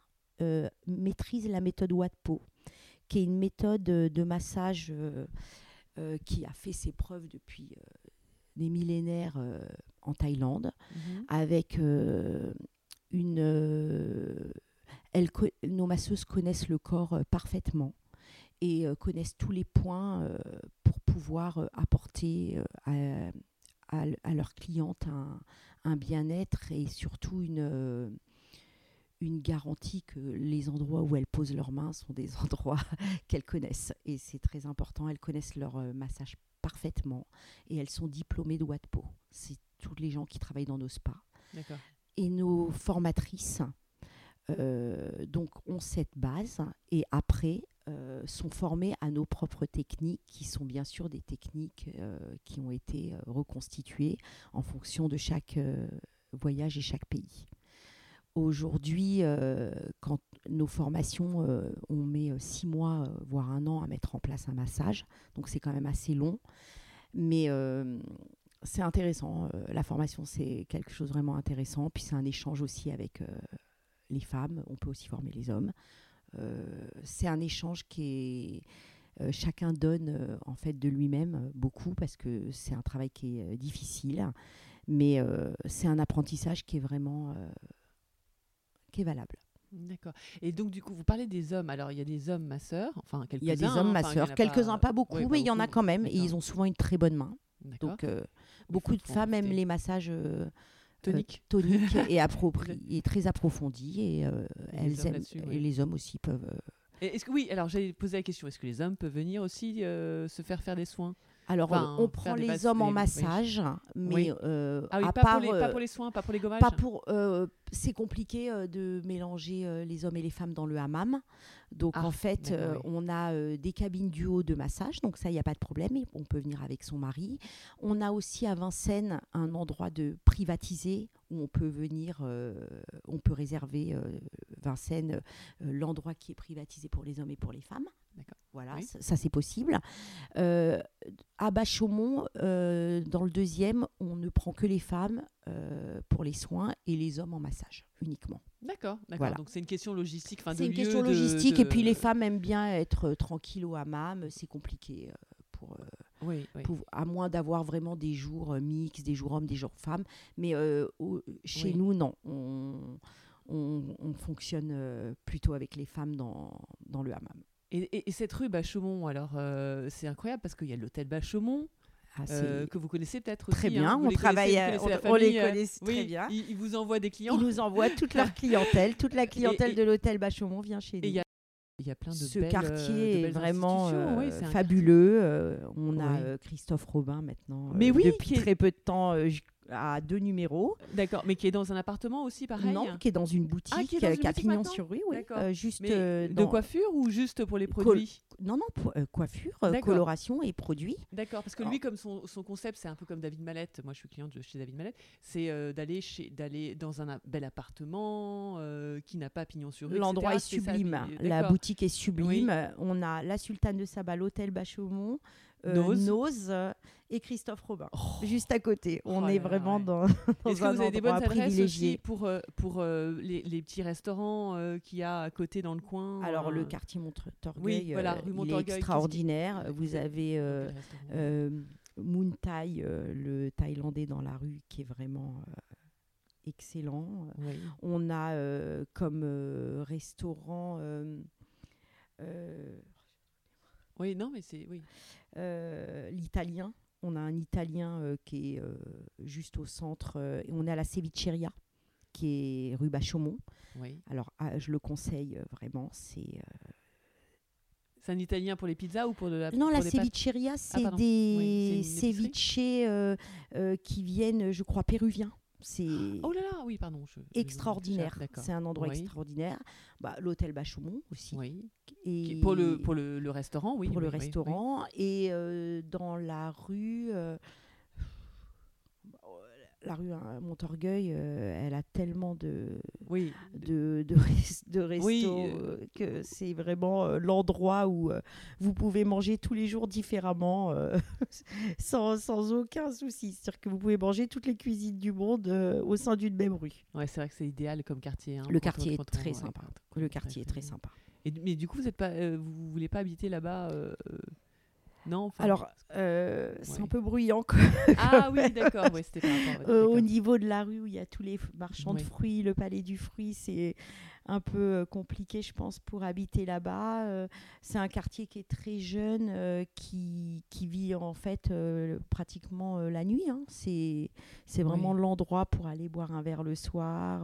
Speaker 2: euh, maîtrise la méthode Watpo, qui est une méthode de massage qui a fait ses preuves depuis des millénaires en Thaïlande,
Speaker 1: Mhm.
Speaker 2: avec une... elles nos masseuses connaissent le corps euh, parfaitement et euh, connaissent tous les points euh, pour pouvoir euh, apporter euh, à, à à leurs clientes un, un bien-être et surtout une, euh, une garantie que les endroits où elles posent leurs mains sont des *laughs* endroits qu'elles connaissent. Et c'est très important, elles connaissent leur euh, massage parfaitement et elles sont diplômées de Watpo. C'est tous les gens qui travaillent dans nos spas et nos formatrices euh, donc ont cette base et après euh, sont formées à nos propres techniques qui sont bien sûr des techniques euh, qui ont été reconstituées en fonction de chaque voyage et chaque pays. Aujourd'hui, euh, quand nos formations, euh, on met euh, six mois, voire un an à mettre en place un massage, donc c'est quand même assez long, mais c'est intéressant. la formation, c'est quelque chose de vraiment intéressant. Puis c'est un échange aussi avec les femmes. On peut aussi former les hommes. C'est un échange qui est. chacun donne en fait de lui-même beaucoup parce que c'est un travail qui est difficile, mais c'est un apprentissage qui est vraiment qui est valable.
Speaker 1: D'accord. Et donc, du coup, vous parlez des hommes. Alors, il y a des hommes masseurs, enfin, quelques-uns.
Speaker 2: Il y a des hommes
Speaker 1: hein,
Speaker 2: masseurs, quelques-uns pas, beaucoup, mais il y en a quand même, et ils ont souvent une très bonne main. Donc euh, beaucoup de femmes aiment les massages euh,
Speaker 1: Toniques.
Speaker 2: euh, toniques *laughs* et et très approfondis, et
Speaker 1: Et les
Speaker 2: elles
Speaker 1: hommes
Speaker 2: aiment, et les hommes aussi peuvent.
Speaker 1: Est-ce que oui Alors, j'ai posé la question. Est-ce que les hommes peuvent venir aussi euh, se faire faire des soins?
Speaker 2: Alors, on prend les hommes en
Speaker 1: les-
Speaker 2: massage, mais
Speaker 1: Oui.
Speaker 2: euh,
Speaker 1: Ah oui,
Speaker 2: à
Speaker 1: pas,
Speaker 2: part,
Speaker 1: pour les, pas
Speaker 2: euh,
Speaker 1: pour les soins, pas pour les gommages.
Speaker 2: pas pour, euh, c'est compliqué euh, de mélanger les hommes et les femmes dans le hammam. Donc
Speaker 1: Ah,
Speaker 2: en fait,
Speaker 1: oui.
Speaker 2: on a des cabines du haut de massage, donc ça, il n'y a pas de problème, et on peut venir avec son mari. On a aussi à Vincennes un endroit de privatisé où on peut venir, on peut réserver Vincennes, l'endroit qui est privatisé pour les hommes et pour les femmes.
Speaker 1: D'accord.
Speaker 2: Voilà,
Speaker 1: Oui.
Speaker 2: ça, ça, c'est possible. Euh, à Bachaumont, euh, dans le deuxième, on ne prend que les femmes euh, pour les soins et les hommes en massage uniquement.
Speaker 1: D'accord, d'accord.
Speaker 2: Voilà.
Speaker 1: Donc, c'est une question logistique.
Speaker 2: C'est une
Speaker 1: lieu,
Speaker 2: question logistique
Speaker 1: de-
Speaker 2: et puis les femmes aiment bien être tranquilles au hammam, c'est compliqué. Pour,
Speaker 1: Oui, oui.
Speaker 2: pour- à moins d'avoir vraiment des jours mixtes, des jours hommes, des jours femmes. Mais au- chez nous, non. On, on- on fonctionne plutôt avec les femmes dans, dans le hammam.
Speaker 1: Et, et- et cette rue Bachaumont, alors, euh, c'est incroyable parce qu'il y a l'hôtel Bachaumont,
Speaker 2: Ah,
Speaker 1: euh, que vous connaissez peut-être
Speaker 2: Très
Speaker 1: aussi,
Speaker 2: bien,
Speaker 1: hein,
Speaker 2: on travaille, on- on les
Speaker 1: famille, euh,
Speaker 2: connaît très
Speaker 1: oui,
Speaker 2: bien.
Speaker 1: Ils, ils vous envoient des clients.
Speaker 2: Ils nous envoient toute leur *laughs* clientèle. Toute la clientèle
Speaker 1: et-
Speaker 2: de l'hôtel Bachaumont vient chez nous.
Speaker 1: Il y a, plein de
Speaker 2: Ce
Speaker 1: belles, de
Speaker 2: quartier est vraiment euh,
Speaker 1: Oui,
Speaker 2: fabuleux. Euh, on a euh, Christophe Robin maintenant,
Speaker 1: Mais oui,
Speaker 2: depuis
Speaker 1: qui est-
Speaker 2: très peu de temps, à deux numéros.
Speaker 1: D'accord, mais qui est dans un appartement aussi, pareil
Speaker 2: Non, qui est dans une boutique,
Speaker 1: Ah, qui est dans
Speaker 2: euh,
Speaker 1: une
Speaker 2: qui a
Speaker 1: boutique
Speaker 2: pignon sur rue, oui.
Speaker 1: D'accord.
Speaker 2: euh, juste
Speaker 1: Mais
Speaker 2: euh,
Speaker 1: de coiffure ou juste pour les
Speaker 2: Col-
Speaker 1: produits?
Speaker 2: Non, non, euh, coiffure, coloration et produits.
Speaker 1: D'accord, parce que lui, comme son, son concept, c'est un peu comme David Mallette. Moi, je suis cliente de chez David Mallette. C'est d'aller chez, d'aller dans un bel appartement qui n'a pas pignon sur rue.
Speaker 2: L'endroit est
Speaker 1: ça,
Speaker 2: sublime. La boutique est sublime. On a la Sultane de Saba, l'hôtel Bachaumont,
Speaker 1: Nose.
Speaker 2: Nose, euh, et Christophe Robin.
Speaker 1: Oh.
Speaker 2: Juste à côté. On
Speaker 1: Oh
Speaker 2: est
Speaker 1: là là,
Speaker 2: vraiment
Speaker 1: ouais.
Speaker 2: dans, dans
Speaker 1: Est-ce que vous avez des bonnes adresses
Speaker 2: privilégié.
Speaker 1: aussi pour, euh, pour euh, les, les petits restaurants euh, qu'il y a à côté dans le coin
Speaker 2: Alors,
Speaker 1: euh,
Speaker 2: le quartier Montorgueil,
Speaker 1: oui, voilà,
Speaker 2: il est
Speaker 1: Montorgueil, qu'il-
Speaker 2: extraordinaire. Vous avez euh, euh, Moon Thai, euh, le Thaïlandais dans la rue, qui est vraiment euh, excellent.
Speaker 1: Oui.
Speaker 2: On a euh, comme euh, restaurant euh, euh,
Speaker 1: Oui, non, mais c'est. Oui.
Speaker 2: euh, l'italien. On a un italien euh, qui est euh, juste au centre. et on est à la Cevicheria, qui est rue Bachaumont.
Speaker 1: oui.
Speaker 2: Alors, ah, je le conseille euh, vraiment. C'est euh,
Speaker 1: C'est un italien pour les pizzas ou pour de la.
Speaker 2: Non, la cevicheria, c'est
Speaker 1: pardon.
Speaker 2: des
Speaker 1: Oui, c'est
Speaker 2: ceviches euh, qui viennent, je crois, péruviens. C'est
Speaker 1: Oh là là, oui, pardon. je-
Speaker 2: extraordinaire. C'est un endroit
Speaker 1: Oui.
Speaker 2: extraordinaire. Bah, L'hôtel Bachaumont aussi.
Speaker 1: Oui.
Speaker 2: Et
Speaker 1: Pour le, pour le, le restaurant, oui.
Speaker 2: pour le
Speaker 1: oui,
Speaker 2: restaurant. Et euh, dans la rue, euh, la rue hein, Montorgueil, euh, elle a tellement de,
Speaker 1: Oui.
Speaker 2: de, de, res- de restos
Speaker 1: Oui,
Speaker 2: euh, que c'est vraiment euh, l'endroit où euh, vous pouvez manger tous les jours différemment euh, *laughs* sans, sans aucun souci. C'est-à-dire que vous pouvez manger toutes les cuisines du monde euh, au sein d'une même rue.
Speaker 1: Ouais, c'est vrai que c'est idéal comme quartier. hein,
Speaker 2: Le
Speaker 1: on-
Speaker 2: quartier est très sympa. Le quartier est très sympa.
Speaker 1: Et, mais du coup, vous êtes pas, euh, vous voulez pas habiter là-bas euh, euh, Non. enfin,
Speaker 2: Alors, euh, c'est un peu bruyant quoi.
Speaker 1: ah oui, *laughs* d'accord. Ouais,
Speaker 2: Euh, au niveau de la rue où il y a tous les marchands de fruits, le palais du fruit, c'est un peu euh, compliqué, je pense, pour habiter là-bas. Euh, c'est un quartier qui est très jeune, euh, qui, qui vit en fait pratiquement la nuit. hein. C'est c'est vraiment
Speaker 1: Oui.
Speaker 2: l'endroit pour aller boire un verre le soir,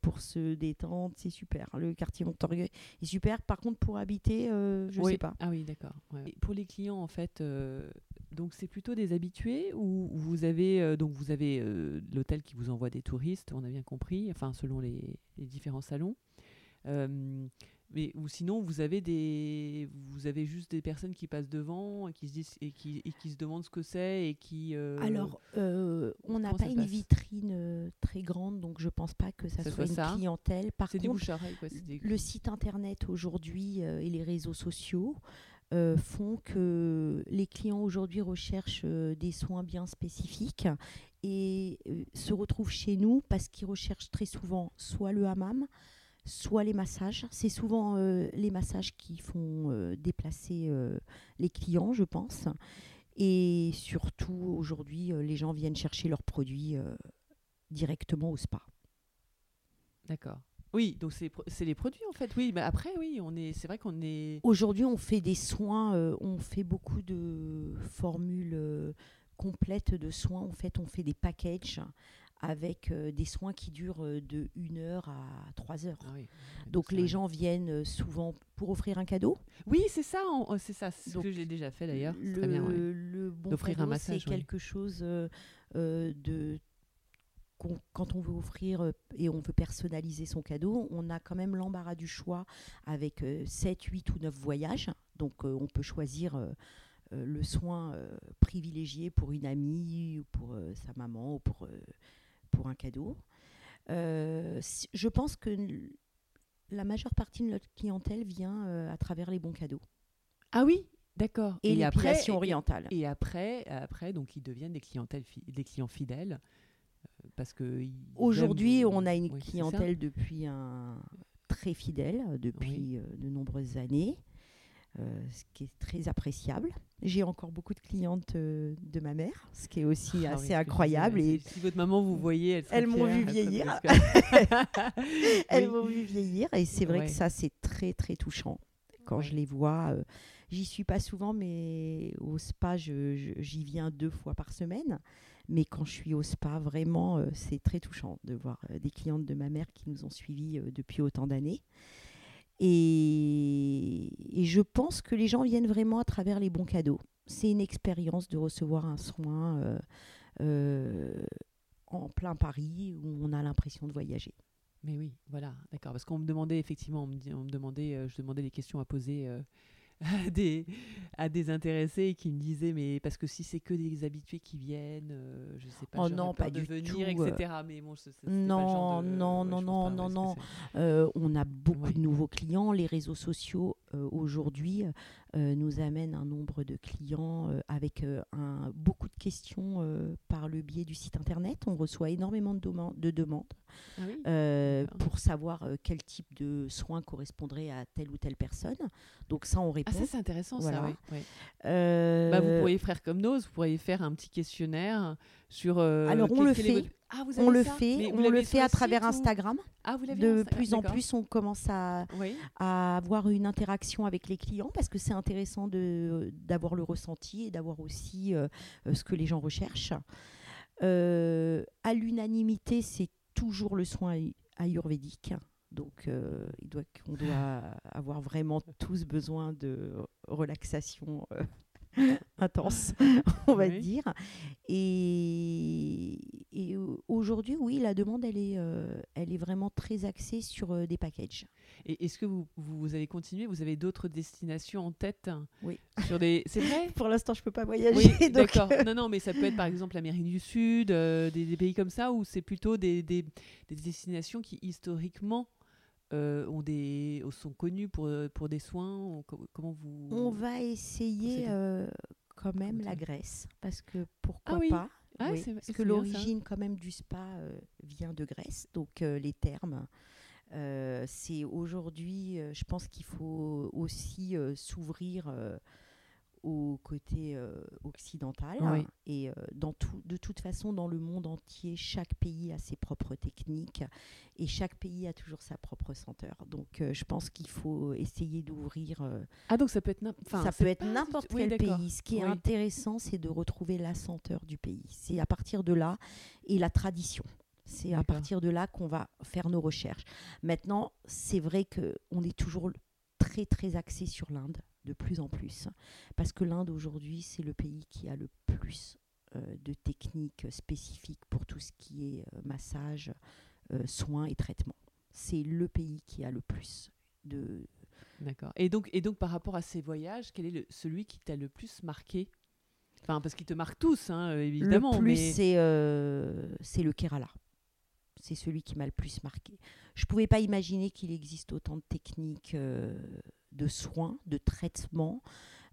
Speaker 2: pour se détendre. C'est super. Le quartier Montorgueil est super. Par contre, pour habiter, je
Speaker 1: Oui.
Speaker 2: sais pas.
Speaker 1: Ah oui, d'accord. ouais. Et Pour les clients, en fait, euh, donc c'est plutôt des habitués ou ou vous avez euh, donc vous avez euh, l'hôtel qui vous envoie des touristes, on a bien compris, enfin selon les, les différents salons? Euh, mais ou sinon vous avez des vous avez juste des personnes qui passent devant et qui se disent et qui, et qui se demandent ce que c'est et qui euh,
Speaker 2: Alors, euh, on n'a pas une vitrine très grande, donc je pense pas que ça,
Speaker 1: Ça
Speaker 2: soit
Speaker 1: soit
Speaker 2: une
Speaker 1: ça.
Speaker 2: clientèle. Par
Speaker 1: du
Speaker 2: contre,
Speaker 1: bouche à oreille quoi. c'est des-
Speaker 2: le site internet aujourd'hui euh, et les réseaux sociaux font que les clients aujourd'hui recherchent des soins bien spécifiques et se retrouvent chez nous parce qu'ils recherchent très souvent soit le hammam, soit les massages. C'est souvent euh, les massages qui font euh, déplacer euh, les clients, je pense. Et surtout, aujourd'hui, les gens viennent chercher leurs produits directement au spa.
Speaker 1: D'accord. Oui, donc c'est pro- les produits en fait. Oui, mais après oui, on est c'est vrai qu'on est
Speaker 2: Aujourd'hui, on fait des soins, on fait beaucoup de formules complètes de soins. En fait, on fait des packages avec euh, des soins qui durent euh, de 1 heure à 3 heures.
Speaker 1: Ah oui.
Speaker 2: Donc
Speaker 1: c'est
Speaker 2: les gens viennent euh, souvent pour offrir un cadeau.
Speaker 1: Oui, c'est ça, c'est ça, c'est ce
Speaker 2: Donc,
Speaker 1: que j'ai déjà fait d'ailleurs. C'est
Speaker 2: Le,
Speaker 1: Très bien, ouais.
Speaker 2: le bon
Speaker 1: D'offrir un
Speaker 2: cadeau, c'est
Speaker 1: massage, oui.
Speaker 2: quelque chose euh, de quand on veut offrir et on veut personnaliser son cadeau, on a quand même l'embarras du choix avec 7, 8 ou 9 voyages. Donc on peut choisir le soin privilégié pour une amie ou pour sa maman ou pour, pour un cadeau. Euh, je pense que la majeure partie de notre clientèle vient euh, à travers les bons cadeaux
Speaker 1: Ah oui, d'accord.
Speaker 2: et,
Speaker 1: après, et-. Et après, après, donc ils deviennent des clientèles, des clients fidèles euh, parce que
Speaker 2: Aujourd'hui, on a une
Speaker 1: Oui,
Speaker 2: clientèle depuis un très fidèle, depuis de nombreuses années, ce qui est très appréciable. J'ai encore beaucoup de clientes euh, de ma mère, ce qui est aussi
Speaker 1: Ah
Speaker 2: assez incroyable. Et
Speaker 1: si votre maman vous voyait, elle
Speaker 2: Elles m'ont vu vieillir. *laughs* elles
Speaker 1: Oui.
Speaker 2: m'ont vu vieillir et c'est vrai
Speaker 1: Ouais.
Speaker 2: que ça, c'est très, très touchant. Quand
Speaker 1: Ouais.
Speaker 2: je les vois, euh, j'y suis pas souvent, mais au spa, j'y viens deux fois par semaine. Mais quand je suis au spa, vraiment, euh, c'est très touchant de voir euh, des clientes de ma mère qui nous ont suivis euh, depuis autant d'années. Et, je pense que les gens viennent vraiment à travers les bons cadeaux. C'est une expérience de recevoir un soin euh, euh, en plein Paris où on a l'impression de voyager.
Speaker 1: Mais oui, voilà, d'accord. Parce qu'on me demandait effectivement, on me, demandait, euh, je demandais des questions à poser à, des, à des intéressés et qui me disaient, mais parce que si c'est que des habitués qui viennent, euh, je sais pas,
Speaker 2: Oh non,
Speaker 1: peur
Speaker 2: pas
Speaker 1: de
Speaker 2: du
Speaker 1: venir,
Speaker 2: tout,
Speaker 1: etc. Mais bon,
Speaker 2: Non,
Speaker 1: genre de-
Speaker 2: non, non, non,
Speaker 1: pas,
Speaker 2: non, non. Euh, on a beaucoup de nouveaux clients. Les réseaux sociaux aujourd'hui euh, nous amènent un nombre de clients euh, avec euh, un, beaucoup de questions euh, par le biais du site internet. On reçoit énormément de, deman- de demandes
Speaker 1: Ah oui
Speaker 2: euh, pour savoir euh, quel type de soins correspondrait à telle ou telle personne. Donc ça, on répond.
Speaker 1: Ah ça c'est intéressant
Speaker 2: Voilà.
Speaker 1: ça, oui. ouais.
Speaker 2: Euh,
Speaker 1: Bah, vous pourriez faire comme nous, vous pourriez faire un petit questionnaire sur. euh,
Speaker 2: Alors, on le fait.
Speaker 1: Ah, vous
Speaker 2: on le
Speaker 1: ça
Speaker 2: fait,
Speaker 1: Mais vous
Speaker 2: on
Speaker 1: l'avez
Speaker 2: le
Speaker 1: sur
Speaker 2: fait à travers
Speaker 1: ou-
Speaker 2: Instagram.
Speaker 1: Ah, vous l'avez
Speaker 2: De
Speaker 1: Instagram,
Speaker 2: plus en plus, on commence à,
Speaker 1: Oui.
Speaker 2: à avoir une interaction avec les clients parce que c'est intéressant de- d'avoir le ressenti et d'avoir aussi euh, euh, ce que les gens recherchent. Euh, à l'unanimité, c'est toujours le soin ay- ayurvédique. Donc, euh, il doit, on doit avoir vraiment tous besoin de relaxation euh, *laughs* intense, *laughs* on va
Speaker 1: Oui.
Speaker 2: dire. Et, et au- aujourd'hui, oui, la demande, elle est, euh, elle est vraiment très axée sur euh, des packages.
Speaker 1: Et est-ce que vous, vous, allez continuer Vous avez d'autres destinations en tête?
Speaker 2: Oui.
Speaker 1: Sur des... C'est vrai? *laughs*
Speaker 2: Pour l'instant, je peux pas voyager.
Speaker 1: Oui, d'accord. Non, non, mais ça peut être par exemple l'Amérique du Sud, euh, des, des pays comme ça, où c'est plutôt des, des, des destinations qui historiquement euh, ont des, sont connues pour, pour des soins. co- comment vous
Speaker 2: On va essayer euh, quand même la Grèce, parce que pourquoi
Speaker 1: Ah oui.
Speaker 2: pas?
Speaker 1: Ah,
Speaker 2: oui, Parce que l'origine quand même du spa euh, vient de Grèce, donc euh, les termes Euh, c'est aujourd'hui, euh, je pense qu'il faut aussi euh, s'ouvrir euh, au côté euh, occidental.
Speaker 1: Oui.
Speaker 2: Et euh, dans tout, de toute façon, dans le monde entier, chaque pays a ses propres techniques et chaque pays a toujours sa propre senteur. Donc, euh, je pense qu'il faut essayer d'ouvrir.
Speaker 1: Ah, donc ça peut être.
Speaker 2: ça peut n'importe quel pays. Ce qui est intéressant, c'est de retrouver la senteur du pays. C'est à partir de là et la tradition. C'est à partir de là qu'on va faire nos recherches. Maintenant, c'est vrai que on est toujours très très axé sur l'Inde, de plus en plus, parce que l'Inde aujourd'hui, c'est le pays qui a le plus euh, de techniques spécifiques pour tout ce qui est euh, massage, euh, soins et traitements. C'est le pays qui a le plus de,
Speaker 1: D'accord. Et donc, et donc, par rapport à ces voyages, quel est le- celui qui t'a le plus marqué? Enfin, parce qu'ils te marquent tous, hein, évidemment.
Speaker 2: Le plus,
Speaker 1: mais...
Speaker 2: c'est c'est le Kerala. C'est celui qui m'a le plus marqué. Je ne pouvais pas imaginer qu'il existe autant de techniques euh, de soins, de traitements.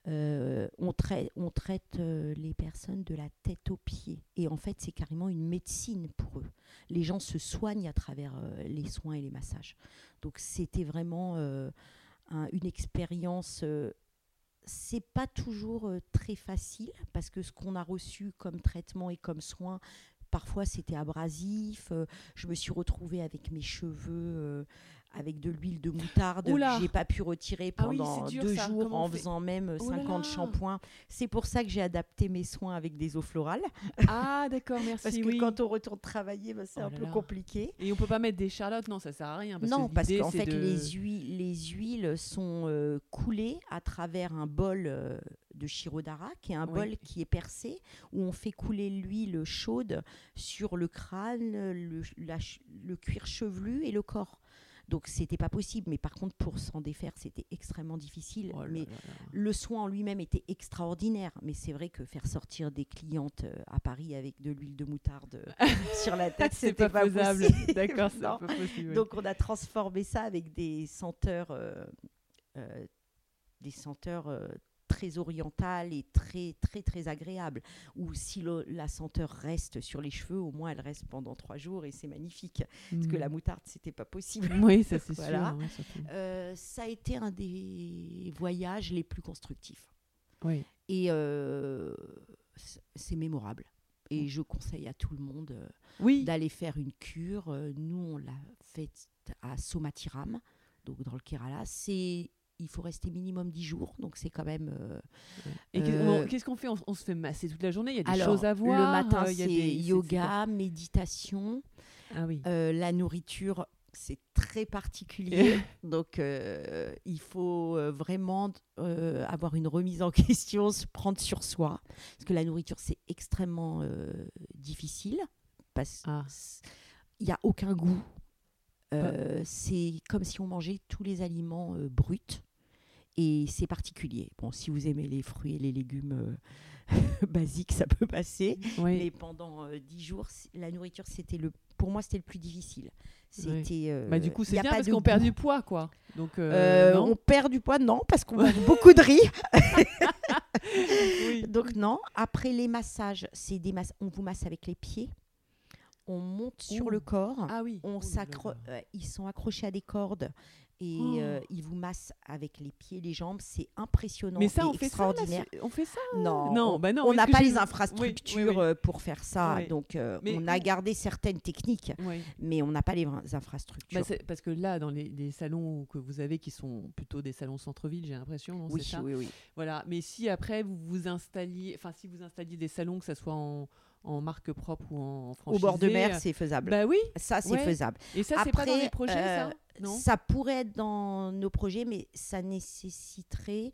Speaker 2: Euh, on, trai- on traite euh, les personnes de la tête aux pieds. Et en fait, c'est carrément une médecine pour eux. Les gens se soignent à travers euh, les soins et les massages. Donc, c'était vraiment un- une expérience. c'est pas toujours très facile parce que ce qu'on a reçu comme traitement et comme soin, parfois c'était abrasif. je me suis retrouvée avec mes cheveux avec de l'huile de moutarde
Speaker 1: Oula
Speaker 2: que j'ai pas pu retirer
Speaker 1: Ah oui,
Speaker 2: pendant
Speaker 1: dur,
Speaker 2: deux
Speaker 1: ça.
Speaker 2: jours
Speaker 1: Comment
Speaker 2: en faisant même euh,
Speaker 1: Oh là
Speaker 2: 50
Speaker 1: là.
Speaker 2: shampoings. C'est pour ça que j'ai adapté mes soins avec des eaux florales
Speaker 1: Ah, d'accord, merci. *laughs*
Speaker 2: parce que
Speaker 1: oui.
Speaker 2: quand on retourne travailler, bah, c'est
Speaker 1: Oh
Speaker 2: un peu
Speaker 1: là.
Speaker 2: compliqué.
Speaker 1: Et on peut pas mettre des charlottes, non, ça sert à rien. Parce
Speaker 2: non,
Speaker 1: que
Speaker 2: parce qu'en fait,
Speaker 1: de-
Speaker 2: les, huiles, les huiles sont euh, coulées à travers un bol euh, de Shirodara, qui est un
Speaker 1: Oui.
Speaker 2: bol qui est percé, où on fait couler l'huile chaude sur le crâne, le, la ch- le cuir chevelu et le corps. Donc, c'était pas possible. Mais par contre, pour s'en défaire, c'était extrêmement difficile.
Speaker 1: Oh là
Speaker 2: mais
Speaker 1: là là.
Speaker 2: le soin en lui-même était extraordinaire. Mais c'est vrai que faire sortir des clientes euh, à Paris avec de l'huile de moutarde euh, *laughs* sur la tête, c'était
Speaker 1: pas, faisable.
Speaker 2: possible.
Speaker 1: D'accord, *laughs* c'est pas possible.
Speaker 2: Donc on a transformé ça avec des senteurs, euh, euh, des senteurs euh, très orientales et très très très agréables. Ou si le- la senteur reste sur les cheveux, au moins elle reste pendant trois jours et c'est magnifique. Parce que
Speaker 1: Mm.
Speaker 2: la moutarde c'était pas possible.
Speaker 1: Oui, ça c'est *laughs*
Speaker 2: Voilà.
Speaker 1: sûr. oui, surtout.
Speaker 2: Euh, ça a été un des voyages les plus constructifs.
Speaker 1: Oui.
Speaker 2: Et euh, c'est mémorable. Et je conseille à tout le monde euh,
Speaker 1: Oui.
Speaker 2: d'aller faire une cure. Nous, on l'a faite à Somatiram, donc dans le Kerala. C'est, il faut rester minimum 10 jours, donc c'est quand même. euh,
Speaker 1: Et
Speaker 2: Euh,
Speaker 1: qu'est-ce qu'on fait? On, on se fait masser toute la journée Il y a des
Speaker 2: Alors,
Speaker 1: choses à voir.
Speaker 2: le matin,
Speaker 1: euh, il y a
Speaker 2: c'est
Speaker 1: des-
Speaker 2: yoga, méditation.
Speaker 1: Ah oui.
Speaker 2: Euh, la nourriture, c'est très particulier. *laughs* donc, il faut vraiment avoir une remise en *laughs* question, se prendre sur soi. Parce que la nourriture, c'est extrêmement difficile. Parce
Speaker 1: Ah.
Speaker 2: qu'il n'y a aucun goût. Euh, c'est comme si on mangeait tous les aliments euh, bruts. Et c'est particulier. Bon, si vous aimez les fruits et les légumes euh, *laughs* basiques, ça peut passer.
Speaker 1: Oui.
Speaker 2: Mais pendant euh, dix jours, c- la nourriture, c'était le, pour moi, c'était le plus difficile. C'était. euh,
Speaker 1: Bah, du coup, c'est bien parce qu'on perd du poids, quoi. Donc, euh,
Speaker 2: Euh, on perd du poids, non, parce qu'on mange *laughs* beaucoup de riz.
Speaker 1: Oui.
Speaker 2: Donc non. Après les massages, c'est des. On vous masse avec les pieds. On monte sur le corps.
Speaker 1: Ah oui.
Speaker 2: On
Speaker 1: Oh
Speaker 2: euh, ils sont accrochés à des cordes et
Speaker 1: Oh.
Speaker 2: euh, ils vous massent avec les pieds, les jambes. C'est impressionnant
Speaker 1: Mais ça,
Speaker 2: et
Speaker 1: on fait ça,
Speaker 2: extraordinaire.
Speaker 1: on fait ça.
Speaker 2: non,
Speaker 1: Non,
Speaker 2: on-
Speaker 1: bah non,
Speaker 2: on
Speaker 1: oui,
Speaker 2: n'a pas les
Speaker 1: oui,
Speaker 2: infrastructures
Speaker 1: oui, oui.
Speaker 2: euh, pour faire ça, donc euh, on a gardé certaines techniques, mais on n'a pas les infrastructures.
Speaker 1: Bah, parce que là, dans les, les salons que vous avez, qui sont plutôt des salons centre-ville, j'ai l'impression,
Speaker 2: oui,
Speaker 1: c'est ça
Speaker 2: oui, oui.
Speaker 1: Voilà. Mais si après vous vous installiez, enfin si vous installiez des salons, que ça soit en, en marque propre ou en franchisé,
Speaker 2: Au bord de mer,
Speaker 1: euh,
Speaker 2: c'est faisable.
Speaker 1: Bah oui.
Speaker 2: ça, c'est
Speaker 1: ouais.
Speaker 2: faisable.
Speaker 1: Et ça, c'est pas dans les projets, ça
Speaker 2: euh,
Speaker 1: Non.
Speaker 2: Ça pourrait être dans nos projets, mais ça nécessiterait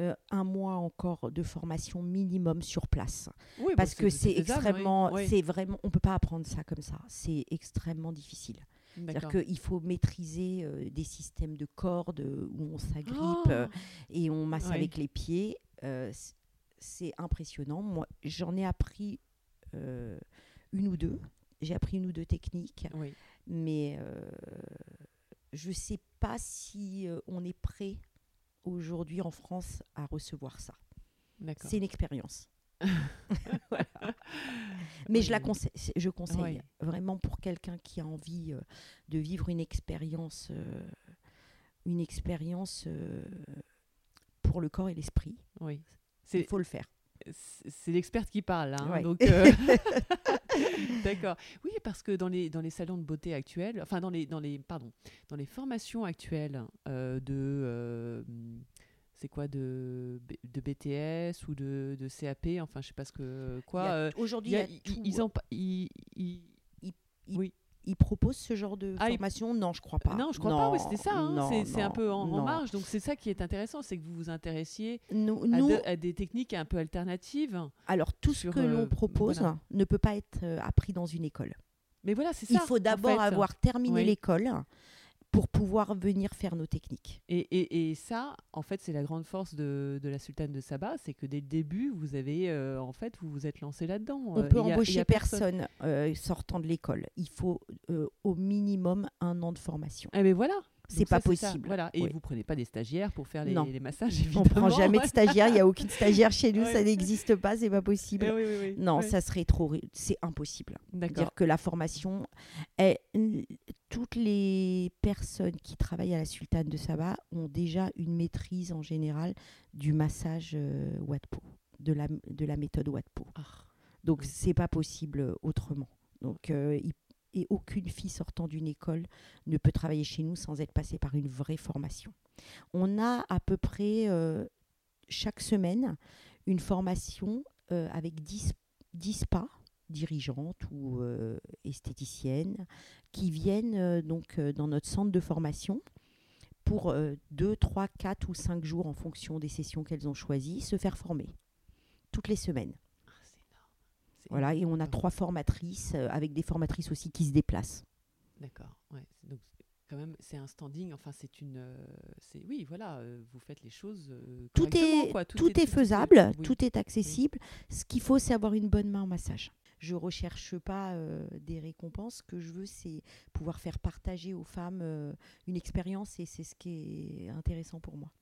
Speaker 2: euh, un mois encore de formation minimum sur place.
Speaker 1: Oui, bah,
Speaker 2: Parce que c'est extrêmement,
Speaker 1: Oui.
Speaker 2: c'est vraiment, on peut pas apprendre ça comme ça. C'est extrêmement difficile. C'est-à-dire qu'il faut maîtriser euh, des systèmes de cordes où on s'agrippe
Speaker 1: Oh
Speaker 2: euh, et on masse
Speaker 1: Ouais.
Speaker 2: avec les pieds. C'est impressionnant. Moi, j'en ai appris une ou deux. J'ai appris une ou deux techniques,
Speaker 1: Oui.
Speaker 2: mais euh, je ne sais pas si euh, on est prêt aujourd'hui en France à recevoir ça. C'est une expérience. *laughs* Mais je la conseille, je conseille vraiment pour quelqu'un qui a envie euh, de vivre une expérience, euh, une expérience euh, pour le corps et l'esprit.
Speaker 1: Oui.
Speaker 2: Il faut le faire.
Speaker 1: C'est- l'experte qui parle. hein,
Speaker 2: Ouais.
Speaker 1: donc, *laughs* euh, *laughs* D'accord. Oui, parce que dans les, dans les salons de beauté actuels, enfin dans les, dans les, pardon, dans les formations actuelles euh, de, euh, c'est quoi, de, de BTS ou de, de CAP, enfin je sais pas ce que,
Speaker 2: Il
Speaker 1: quoi.
Speaker 2: y a-
Speaker 1: euh,
Speaker 2: Aujourd'hui,
Speaker 1: il y a-
Speaker 2: il y a
Speaker 1: ils-
Speaker 2: tout.
Speaker 1: ils en pa- ils- ils-
Speaker 2: Il-
Speaker 1: oui.
Speaker 2: Ils proposent ce genre de
Speaker 1: Ah,
Speaker 2: formation Non, je crois pas.
Speaker 1: Non, je crois pas. Oui, c'était ça. hein, c'est un peu en, marge. Donc c'est ça qui est intéressant, c'est que vous vous intéressiez
Speaker 2: Nous,
Speaker 1: à,
Speaker 2: nous-
Speaker 1: de- à des techniques un peu alternatives.
Speaker 2: alors tout ce que
Speaker 1: euh,
Speaker 2: l'on propose
Speaker 1: voilà.
Speaker 2: ne peut pas être euh, appris dans une école.
Speaker 1: Mais voilà, c'est ça.
Speaker 2: Il faut
Speaker 1: en
Speaker 2: d'abord
Speaker 1: fait.
Speaker 2: avoir terminé
Speaker 1: Oui.
Speaker 2: l'école pour pouvoir venir faire nos techniques.
Speaker 1: Et, et- et ça, en fait, c'est la grande force de, de la sultane de Saba, c'est que dès le début, vous avez, euh, en fait, vous vous êtes lancé là-dedans.
Speaker 2: On
Speaker 1: Euh,
Speaker 2: peut
Speaker 1: y a- y
Speaker 2: embaucher
Speaker 1: a
Speaker 2: personne, euh, sortant de l'école. Il faut euh, au minimum un an de formation.
Speaker 1: Eh ben voilà.
Speaker 2: C'est pas
Speaker 1: ça,
Speaker 2: possible.
Speaker 1: Voilà. Et
Speaker 2: Oui.
Speaker 1: vous prenez pas des stagiaires pour faire les,
Speaker 2: Non.
Speaker 1: les massages,
Speaker 2: On
Speaker 1: évidemment.
Speaker 2: prend jamais de stagiaire. Il n'y a aucune *laughs* stagiaire chez nous.
Speaker 1: Ouais.
Speaker 2: Ça n'existe pas. C'est pas possible.
Speaker 1: Eh oui, oui, oui.
Speaker 2: Non, ça serait trop. C'est impossible.
Speaker 1: D'accord.
Speaker 2: dire que la formation est toutes les personnes qui travaillent à la sultane de Saba ont déjà une maîtrise en général du massage euh, Watpo, de la, de la méthode Watpo.
Speaker 1: Ah,
Speaker 2: Donc c'est pas possible autrement. Donc euh, il- et aucune fille sortant d'une école ne peut travailler chez nous sans être passée par une vraie formation. On a à peu près euh, chaque semaine une formation euh, avec 10, 10 spas dirigeantes ou euh, esthéticiennes qui viennent euh, donc euh, dans notre centre de formation pour 2, 3, 4 ou 5 jours en fonction des sessions qu'elles ont choisies, se faire former toutes les semaines.
Speaker 1: Ah, énorme.
Speaker 2: Voilà, et on a trois formatrices, euh, avec des formatrices aussi qui se déplacent.
Speaker 1: D'accord. Ouais. Donc quand même, c'est un standing. Enfin, c'est une. euh, c'est oui, voilà. euh, vous faites les choses. euh,
Speaker 2: Tout est,
Speaker 1: quoi.
Speaker 2: tout, est faisable, tout est accessible. Ce qu'il faut, c'est avoir une bonne main en massage. Je recherche pas euh, des récompenses. Ce que je veux, c'est pouvoir faire partager aux femmes euh, une expérience et c'est ce qui est intéressant pour moi.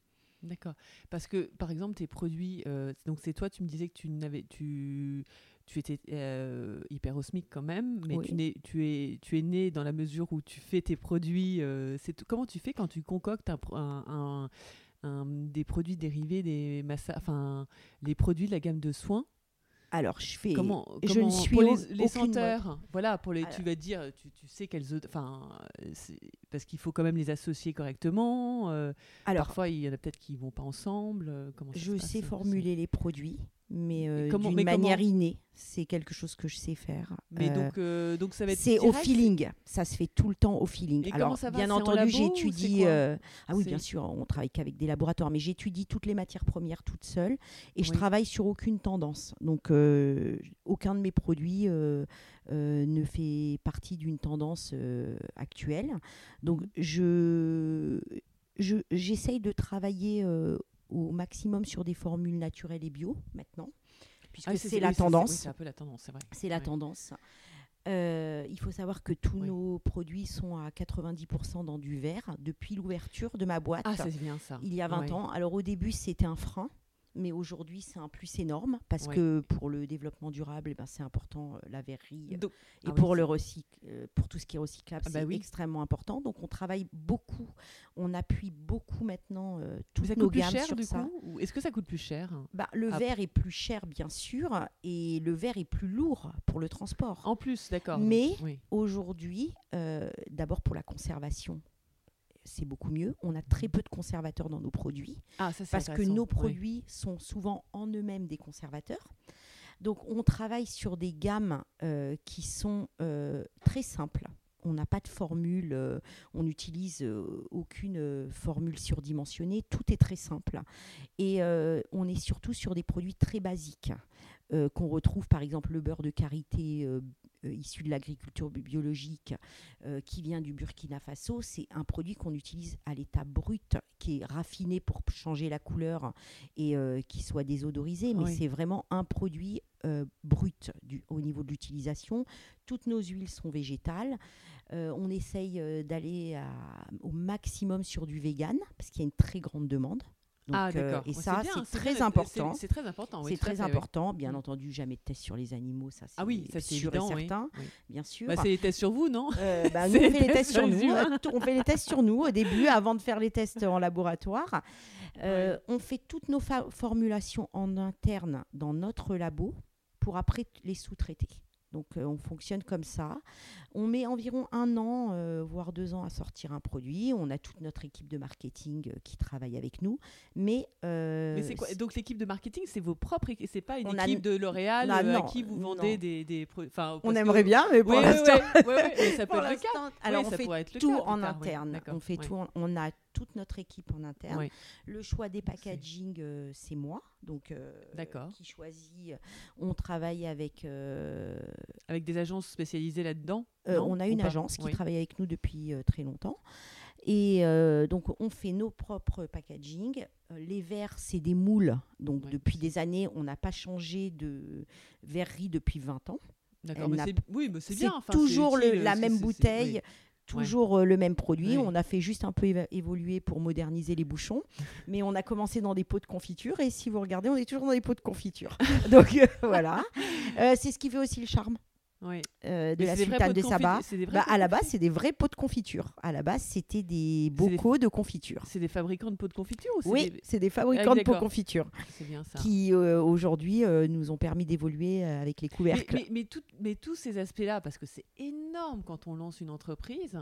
Speaker 1: D'accord. Parce que, par exemple, tes produits, euh, donc c'est toi, tu me disais que tu n'avais, tu, tu étais euh, hyperosmique quand même, mais
Speaker 2: Oui.
Speaker 1: tu, n'es, tu, es, tu es né dans la mesure où tu fais tes produits. euh, c'est comment tu fais quand tu concoctes un, pro- un- un- un- des produits dérivés des massages, enfin les produits de la gamme de soins
Speaker 2: Alors, je fais.
Speaker 1: Comment,
Speaker 2: je ne suis
Speaker 1: pour les, les senteurs Voilà, pour les, tu
Speaker 2: Alors-
Speaker 1: vas te dire, tu, tu sais quelles, enfin, euh, parce qu'il faut quand même les associer correctement. euh,
Speaker 2: Alors,
Speaker 1: Parfois, il y en a peut-être qui vont pas ensemble. euh, Comment
Speaker 2: je
Speaker 1: passe,
Speaker 2: sais
Speaker 1: euh,
Speaker 2: formuler les produits, mais
Speaker 1: comment-
Speaker 2: d'une
Speaker 1: mais comment
Speaker 2: manière innée. C'est quelque chose que je sais faire.
Speaker 1: Mais donc, donc ça va être
Speaker 2: c'est au feeling. Ça se fait tout le temps au feeling.
Speaker 1: Et
Speaker 2: Alors,
Speaker 1: comment ça va
Speaker 2: bien
Speaker 1: C'est en
Speaker 2: entendu,
Speaker 1: labo
Speaker 2: j'étudie. ah oui, bien sûr, on travaille qu'avec des laboratoires, mais j'étudie toutes les matières premières toute seule et je
Speaker 1: Oui.
Speaker 2: travaille sur aucune tendance. Donc, aucun de mes produits euh, ne fait partie d'une tendance euh, actuelle. Donc, je je- j'essaye de travailler euh, au maximum sur des formules naturelles et bio maintenant, puisque
Speaker 1: Ah,
Speaker 2: c'est
Speaker 1: oui,
Speaker 2: la tendance.
Speaker 1: C'est un peu la tendance, c'est vrai.
Speaker 2: C'est la
Speaker 1: Ouais.
Speaker 2: tendance. Euh, il faut savoir que tous
Speaker 1: Oui.
Speaker 2: nos produits sont à 90% dans du verre depuis l'ouverture de ma boîte
Speaker 1: Ah, c'est bien ça.
Speaker 2: il y a 20
Speaker 1: Ouais.
Speaker 2: ans. Alors au début, c'était un frein, mais aujourd'hui, c'est un plus énorme parce
Speaker 1: Ouais.
Speaker 2: que pour le développement durable, eh ben, c'est important euh, la verrerie.
Speaker 1: Donc-
Speaker 2: Et
Speaker 1: ah
Speaker 2: pour, le recycle, euh, pour tout ce qui est recyclable,
Speaker 1: Ah bah
Speaker 2: c'est
Speaker 1: oui.
Speaker 2: extrêmement important. Donc on travaille beaucoup, on appuie beaucoup maintenant euh, toutes
Speaker 1: ça
Speaker 2: nos
Speaker 1: coûte plus cher
Speaker 2: sur
Speaker 1: du
Speaker 2: ça.
Speaker 1: Est-ce que ça coûte plus cher
Speaker 2: Bah, le
Speaker 1: Ah.
Speaker 2: verre est plus cher, bien sûr, et le verre est plus lourd pour le transport.
Speaker 1: En plus, d'accord.
Speaker 2: Mais-
Speaker 1: oui.
Speaker 2: Aujourd'hui, euh, d'abord pour la conservation, c'est beaucoup mieux. On a très peu de conservateurs dans nos produits
Speaker 1: ah, ça,
Speaker 2: parce que nos produits sont souvent en eux-mêmes des conservateurs. Donc on travaille sur des gammes euh, qui sont euh, très simples. On n'a pas de formule, euh, on n'utilise aucune formule surdimensionnée, tout est très simple. Et on est surtout sur des produits très basiques euh, qu'on retrouve par exemple le beurre de karité euh, issu de l'agriculture bi- biologique euh, qui vient du Burkina Faso. C'est un produit qu'on utilise à l'état brut, qui est raffiné pour changer la couleur et euh, qui soit désodorisé, mais
Speaker 1: Oui.
Speaker 2: c'est vraiment un produit euh, brut du- au niveau de l'utilisation. Toutes nos huiles sont végétales. Euh, on essaye euh, d'aller au maximum sur du vegan, parce qu'il y a une très grande demande. Donc,
Speaker 1: ah,
Speaker 2: euh, et ça, c'est très important.
Speaker 1: C'est très important. oui,
Speaker 2: c'est très
Speaker 1: fait, oui.
Speaker 2: important. Bien
Speaker 1: Mm.
Speaker 2: entendu, jamais de tests sur les animaux, ça c'est
Speaker 1: Ah oui, ça c'est
Speaker 2: sûr
Speaker 1: évident.
Speaker 2: et certain,
Speaker 1: Oui.
Speaker 2: bien sûr.
Speaker 1: Bah, c'est les tests sur vous, non
Speaker 2: Euh, *laughs* bah, nous, on fait les tests sur nous. euh, On fait les tests sur nous au début, avant de faire les tests en laboratoire. Euh, On fait toutes nos formulations en interne dans notre labo pour après les sous-traiter. Donc euh, on fonctionne comme ça. On met environ un an, euh, voire deux ans à sortir un produit. On a toute notre équipe de marketing euh, qui travaille avec nous. Mais,
Speaker 1: Mais c'est quoi Donc l'équipe de marketing, c'est vos propres équipes, c'est pas une
Speaker 2: a-
Speaker 1: équipe de L'Oréal à qui vous
Speaker 2: non.
Speaker 1: vendez des, des pro- enfin,
Speaker 2: on
Speaker 1: que-
Speaker 2: aimerait bien, mais pour
Speaker 1: Oui,
Speaker 2: l'instant,
Speaker 1: oui, oui, ça *laughs* peut être le cas.
Speaker 2: alors on fait
Speaker 1: pourrait être le
Speaker 2: tout en interne. On fait tout. on a toute notre équipe en interne. Le choix des packaging, euh, c'est moi, donc euh,
Speaker 1: D'accord.
Speaker 2: qui choisit. On travaille avec. euh,
Speaker 1: Avec des agences spécialisées là-dedans
Speaker 2: euh, on a une agence qui
Speaker 1: Oui.
Speaker 2: travaille avec nous depuis euh, très longtemps. Et euh, donc, on fait nos propres packaging. Euh, les verres, c'est des moules. Donc,
Speaker 1: Ouais.
Speaker 2: depuis des années, on n'a pas changé de verrerie depuis 20 ans.
Speaker 1: D'accord, oui, mais c'est bien. enfin,
Speaker 2: toujours le- la même bouteille,
Speaker 1: oui.
Speaker 2: Toujours euh, le même produit.
Speaker 1: Oui.
Speaker 2: On a fait juste un peu évoluer pour moderniser les bouchons, *laughs* mais on a commencé dans des pots de confiture et si vous regardez, on est toujours dans des pots de confiture. *laughs* Donc euh, voilà, *laughs* Euh, c'est ce qui fait aussi le charme
Speaker 1: Oui.
Speaker 2: euh, de
Speaker 1: Mais
Speaker 2: la sultane de Saba. Bah,
Speaker 1: pots
Speaker 2: à
Speaker 1: de
Speaker 2: la base, c'est des vrais pots de confiture. À la base, c'était des bocaux de confiture.
Speaker 1: C'est des fabricants de pots de confiture ou c'est
Speaker 2: Oui,
Speaker 1: des-
Speaker 2: c'est des fabricants
Speaker 1: Ah,
Speaker 2: de pots de confiture
Speaker 1: C'est bien ça.
Speaker 2: qui euh, aujourd'hui euh, nous ont permis d'évoluer avec les
Speaker 1: Mais,
Speaker 2: couvercles.
Speaker 1: mais, mais tout- mais tous ces aspects-là, parce que c'est énorme quand on lance une entreprise,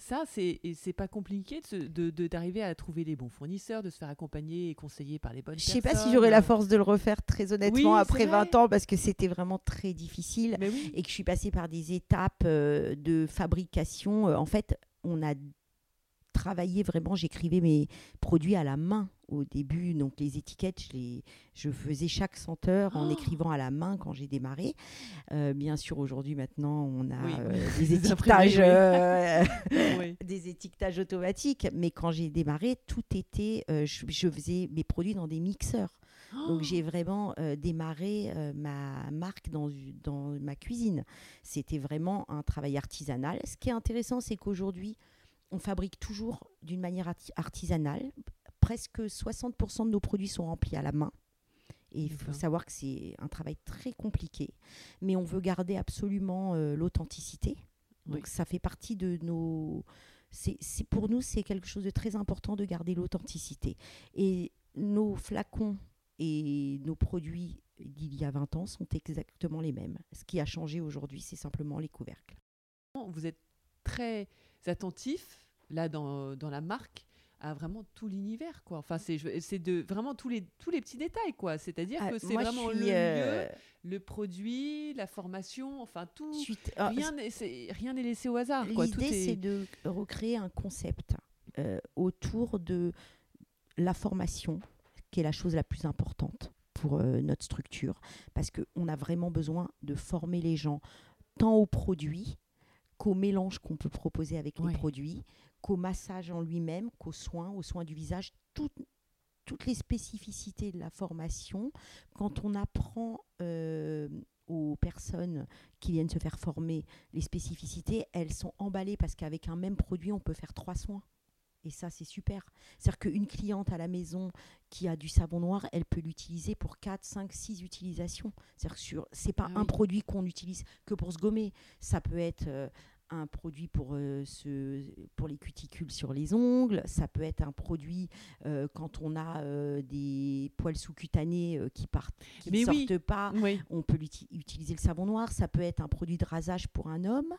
Speaker 1: ça, c'est c'est pas compliqué de se- de- de- d'arriver à trouver les bons fournisseurs, de se faire accompagner et conseiller par les bonnes
Speaker 2: Je
Speaker 1: personnes.
Speaker 2: sais pas si j'aurais la force de le refaire très honnêtement
Speaker 1: Oui,
Speaker 2: après
Speaker 1: c'est vrai.
Speaker 2: 20 ans parce que c'était vraiment très difficile
Speaker 1: oui.
Speaker 2: et que je suis passée par des étapes euh, de fabrication. Euh, en fait, on a travaillé vraiment, j'écrivais mes produits à la main au début. Donc les étiquettes, je, les, je faisais chaque senteur en
Speaker 1: Oh
Speaker 2: écrivant à la main quand j'ai démarré. Euh, bien sûr, aujourd'hui, maintenant, on a
Speaker 1: Oui,
Speaker 2: euh, *laughs* des étiquetages.
Speaker 1: oui.
Speaker 2: euh,
Speaker 1: Oui. *laughs*
Speaker 2: des étiquetages automatiques, mais quand j'ai démarré, tout était, euh, je, je faisais mes produits dans des mixeurs. Donc j'ai vraiment euh, démarré ma marque dans, dans ma cuisine. C'était vraiment un travail artisanal. Ce qui est intéressant, c'est qu'aujourd'hui, on fabrique toujours d'une manière arti- artisanale. Presque 60% de nos produits sont remplis à la main. Et il faut savoir que c'est un travail très compliqué, mais on veut garder absolument euh, l'authenticité. Donc
Speaker 1: Oui.
Speaker 2: ça fait partie de nos... C'est, c'est- pour nous, c'est quelque chose de très important de garder l'authenticité. Et nos flacons et nos produits d'il y a 20 ans sont exactement les mêmes. Ce qui a changé aujourd'hui, c'est simplement les couvercles.
Speaker 1: Vous êtes très attentif, là, dans, dans la marque, à vraiment tout l'univers, quoi. Enfin, c'est de vraiment tous les, tous les petits détails, quoi. C'est-à-dire
Speaker 2: Ah,
Speaker 1: que c'est vraiment le
Speaker 2: euh,
Speaker 1: lieu, le produit, la formation, enfin tout.
Speaker 2: suis- ah,
Speaker 1: Rien n'est c'est- rien n'est laissé au hasard,
Speaker 2: L'idée,
Speaker 1: est-
Speaker 2: c'est de recréer un concept euh, autour de la formation, qui est la chose la plus importante pour euh, notre structure, parce qu'on a vraiment besoin de former les gens tant aux produits qu'au mélange qu'on peut proposer avec les produits, qu'au massage en lui-même, qu'aux soins, aux soins du visage, toutes toutes les spécificités de la formation. Quand on apprend euh, aux personnes qui viennent se faire former les spécificités, elles sont emballées parce qu'avec un même produit, on peut faire trois soins. Et ça, c'est super. C'est-à-dire qu'une cliente à la maison qui a du savon noir, elle peut l'utiliser pour 4, 5, 6 utilisations. C'est-à-dire que sur- c'est pas
Speaker 1: Ah
Speaker 2: un
Speaker 1: oui.
Speaker 2: produit qu'on utilise que pour se gommer. Ça peut être euh, un produit pour, euh, pour les cuticules sur les ongles. Ça peut être un produit euh, quand on a euh, des poils sous-cutanés qui partent, qui
Speaker 1: Mais
Speaker 2: ne
Speaker 1: oui.
Speaker 2: sortent pas
Speaker 1: Oui.
Speaker 2: on peut utiliser le savon noir, ça peut être un produit de rasage pour un homme.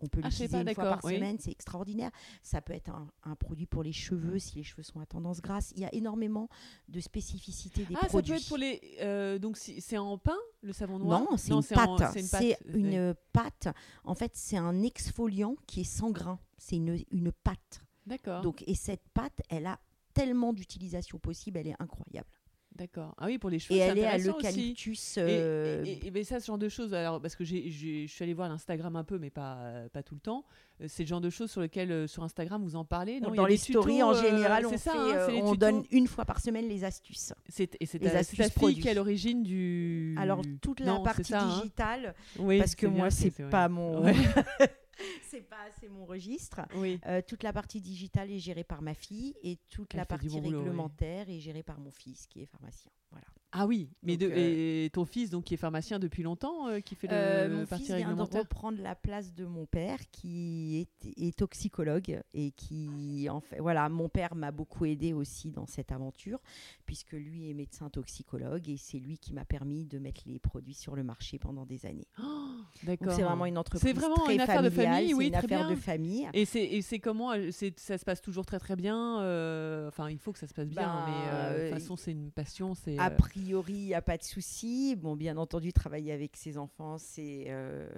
Speaker 2: On peut
Speaker 1: Ah,
Speaker 2: l'utiliser une fois par
Speaker 1: oui.
Speaker 2: semaine, c'est extraordinaire. Ça peut être un, un produit pour les cheveux si les cheveux sont à tendance grasse. Il y a énormément de spécificités des
Speaker 1: Ah, ça
Speaker 2: produits.
Speaker 1: peut être pour les. euh, donc c'est en pain, le savon noir?
Speaker 2: Non, c'est une, pâte.
Speaker 1: c'est une pâte.
Speaker 2: une
Speaker 1: ouais.
Speaker 2: pâte. En fait, c'est un exfoliant qui est sans grain. C'est une, une pâte.
Speaker 1: D'accord.
Speaker 2: Donc, et cette pâte, elle a tellement d'utilisations possibles, elle est incroyable.
Speaker 1: D'accord. Ah oui, pour les cheveux,
Speaker 2: Et
Speaker 1: c'est
Speaker 2: elle est à l'eucalyptus.
Speaker 1: Et-
Speaker 2: euh,
Speaker 1: Et, et- et ben ça, ce genre de choses, alors, parce que j'ai, j'ai- je suis allée voir l'Instagram un peu, mais pas, euh, pas tout le temps. Euh, C'est le genre de choses sur lesquelles, euh, sur Instagram, vous en parlez? Non,
Speaker 2: dans les
Speaker 1: tutos,
Speaker 2: stories, en
Speaker 1: euh,
Speaker 2: général, on,
Speaker 1: c'est ça,
Speaker 2: fait,
Speaker 1: hein, c'est
Speaker 2: on
Speaker 1: tutos.
Speaker 2: donne une fois par semaine les astuces.
Speaker 1: C'est, et c'est
Speaker 2: les
Speaker 1: ta, c'est
Speaker 2: astuces
Speaker 1: ta fille
Speaker 2: produits.
Speaker 1: qui est à l'origine du.
Speaker 2: Alors toute la
Speaker 1: Non, c'est
Speaker 2: partie
Speaker 1: ça, hein.
Speaker 2: digitale,
Speaker 1: Oui,
Speaker 2: parce que
Speaker 1: c'est bien,
Speaker 2: moi c'est pas mon,
Speaker 1: Ouais. *laughs* *laughs* *laughs*
Speaker 2: c'est pas assez mon registre.
Speaker 1: Oui.
Speaker 2: Euh, toute la partie digitale est gérée par ma fille et toute
Speaker 1: Elle
Speaker 2: la partie
Speaker 1: boulot,
Speaker 2: réglementaire est gérée par mon fils qui est pharmacien. Voilà.
Speaker 1: Ah oui, mais
Speaker 2: Donc,
Speaker 1: de,
Speaker 2: euh,
Speaker 1: et ton fils, donc qui est pharmacien depuis longtemps, euh, qui fait le
Speaker 2: Euh, mon
Speaker 1: partie
Speaker 2: fils vient de reprendre la place de mon père qui est, est toxicologue et qui en fait voilà mon père m'a beaucoup aidé aussi dans cette aventure puisque lui est médecin toxicologue et c'est lui qui m'a permis de mettre les produits sur le marché pendant des années.
Speaker 1: Oh, D'accord.
Speaker 2: c'est vraiment une entreprise
Speaker 1: vraiment
Speaker 2: très
Speaker 1: une affaire de famille,
Speaker 2: c'est
Speaker 1: oui,
Speaker 2: une
Speaker 1: très
Speaker 2: affaire
Speaker 1: bien.
Speaker 2: de famille.
Speaker 1: Et c'est c'est comment euh, c'est ça se passe toujours très très bien. euh, Enfin, il faut que ça se passe bien,
Speaker 2: Ben,
Speaker 1: mais euh, de toute façon, c'est une passion. C'est
Speaker 2: A
Speaker 1: euh,
Speaker 2: priori, il n'y a pas de souci. Bon, bien entendu, travailler avec ses enfants, c'est euh,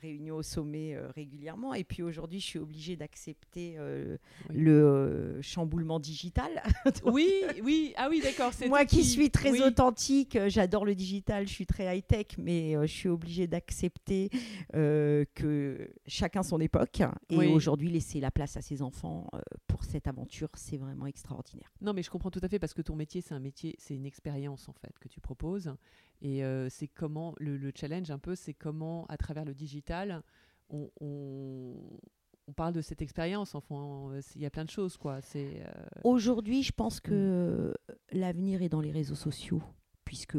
Speaker 2: réunion au sommet euh, régulièrement. Et puis aujourd'hui, je suis obligée d'accepter euh,
Speaker 1: Oui.
Speaker 2: le euh, chamboulement digital. *laughs* Donc,
Speaker 1: Oui, oui, ah oui, d'accord.
Speaker 2: Moi qui suis très
Speaker 1: oui.
Speaker 2: authentique, euh, j'adore le digital, je suis très high-tech, mais euh, je suis obligée d'accepter euh, que chacun son époque. Et
Speaker 1: Oui.
Speaker 2: aujourd'hui, laisser la place à ses enfants euh, pour cette aventure, c'est vraiment extraordinaire.
Speaker 1: Non, mais je comprends tout à fait parce que ton métier, c'est un métier, c'est une expérience en fait que tu proposes. Et euh, c'est comment le, le challenge un peu, c'est comment à travers le digital, on, on, on parle de cette expérience. Enfin, euh, il y a plein de choses quoi. C'est euh,
Speaker 2: Aujourd'hui, je pense
Speaker 1: Mm.
Speaker 2: que l'avenir est dans les réseaux sociaux, puisque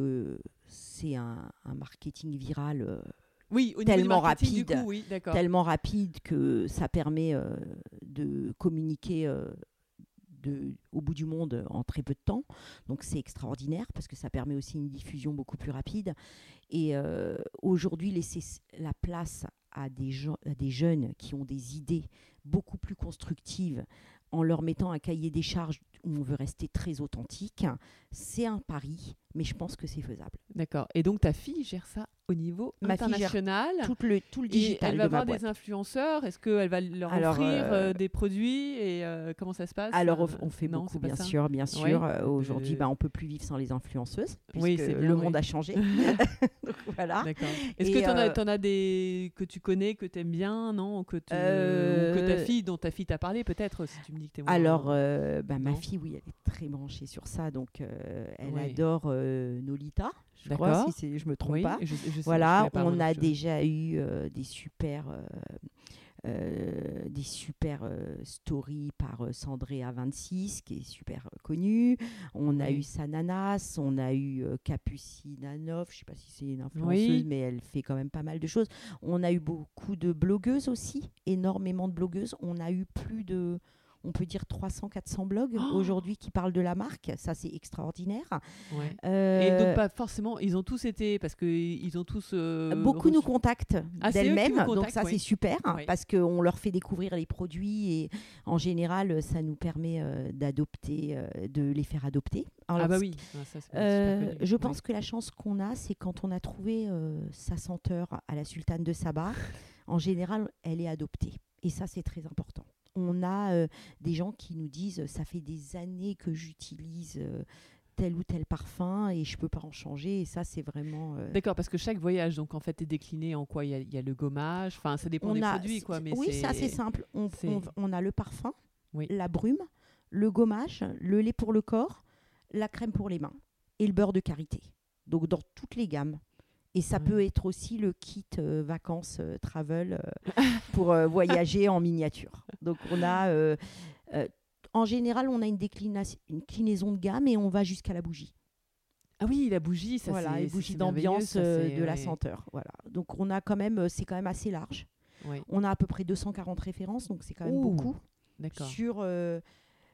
Speaker 2: c'est un, un marketing viral
Speaker 1: oui, au
Speaker 2: Tellement rapide,
Speaker 1: coup, oui, d'accord.
Speaker 2: tellement rapide que ça permet euh, de communiquer euh, au bout du monde en très peu de temps. Donc c'est extraordinaire parce que ça permet aussi une diffusion beaucoup plus rapide. Et euh, aujourd'hui, laisser la place à des, à des jeunes qui ont des idées beaucoup plus constructives en leur mettant un cahier des charges où on veut rester très authentique, c'est un pari, mais je pense que c'est faisable.
Speaker 1: D'accord. Et donc ta fille gère ça au niveau
Speaker 2: Ma fille gère
Speaker 1: international.
Speaker 2: Tout le, tout le
Speaker 1: Et
Speaker 2: digital
Speaker 1: elle va
Speaker 2: de ma
Speaker 1: voir
Speaker 2: boîte.
Speaker 1: des influenceurs. Est-ce qu'elle va leur
Speaker 2: Alors,
Speaker 1: offrir euh,
Speaker 2: euh,
Speaker 1: des produits et euh, comment ça se passe
Speaker 2: Alors, on- fait
Speaker 1: non,
Speaker 2: beaucoup, bien
Speaker 1: ça
Speaker 2: sûr, bien sûr. Aujourd'hui, bah, on peut plus vivre sans les influenceuses,
Speaker 1: Oui, bien,
Speaker 2: le
Speaker 1: oui.
Speaker 2: monde a changé. *laughs* Donc, voilà.
Speaker 1: Est-ce que tu en, as- t'en as des que tu connais, que tu aimes bien, non que, tu- ou que ta fille, dont ta fille t'a parlé, peut-être, si tu me dis que tu es.
Speaker 2: Alors, bah, ma fille, oui, elle est très branchée sur ça. Donc, elle
Speaker 1: Oui.
Speaker 2: adore Nolita, je crois, si je me trompe
Speaker 1: oui,
Speaker 2: pas.
Speaker 1: je- je
Speaker 2: Voilà,
Speaker 1: pas,
Speaker 2: on a déjà eu euh, des super, euh, euh, des super euh, stories par euh, Sandrea26, qui est super connue. On a
Speaker 1: Oui.
Speaker 2: eu Sananas, on a eu Capucine Anov, je sais pas si c'est une influenceuse,
Speaker 1: Oui.
Speaker 2: mais elle fait quand même pas mal de choses. On a eu beaucoup de blogueuses aussi, énormément de blogueuses. On a eu plus de, on peut dire 300-400 blogs
Speaker 1: Oh
Speaker 2: aujourd'hui qui parlent de la marque. Ça, c'est extraordinaire.
Speaker 1: Ouais. Et
Speaker 2: Euh,
Speaker 1: donc, pas forcément, ils ont tous été, parce qu'ils ont tous. euh,
Speaker 2: Beaucoup nous contactent
Speaker 1: Ah,
Speaker 2: d'elles-mêmes, donc ça c'est super parce qu'on leur fait découvrir les produits et en général ça nous permet euh, d'adopter, euh, de les faire adopter. Alors,
Speaker 1: Ah, bah oui. Ah, ça,
Speaker 2: euh,
Speaker 1: super
Speaker 2: je pense que la chance qu'on a, c'est quand on a trouvé euh, sa senteur à la sultane de Saba, en général, elle est adoptée. Et ça, c'est très important. On a euh, des gens qui nous disent ça fait des années que j'utilise euh, tel ou tel parfum et je peux pas en changer. Et ça, c'est vraiment. euh,
Speaker 1: D'accord, parce que chaque voyage, donc en fait, est décliné en quoi? Il y, a- y a le gommage, enfin, ça dépend des produits, quoi. Mais
Speaker 2: oui, c'est assez simple. On, on- on a le parfum,
Speaker 1: Oui.
Speaker 2: la brume, le gommage, le lait pour le corps, la crème pour les mains et le beurre de karité. Donc dans toutes les gammes. Et ça peut être aussi le kit euh, vacances euh, travel euh, *laughs* pour voyager en miniature. Donc on a, en général, on a une, déclination, une clinaison de gamme et on va jusqu'à la bougie.
Speaker 1: Ah oui, la bougie, ça
Speaker 2: voilà,
Speaker 1: c'est
Speaker 2: les bougies d'ambiance de la senteur. Voilà. Donc on a quand même, c'est quand même assez large.
Speaker 1: Ouais.
Speaker 2: On a à peu près 240 références, donc c'est quand même
Speaker 1: Ouh,
Speaker 2: beaucoup. Sur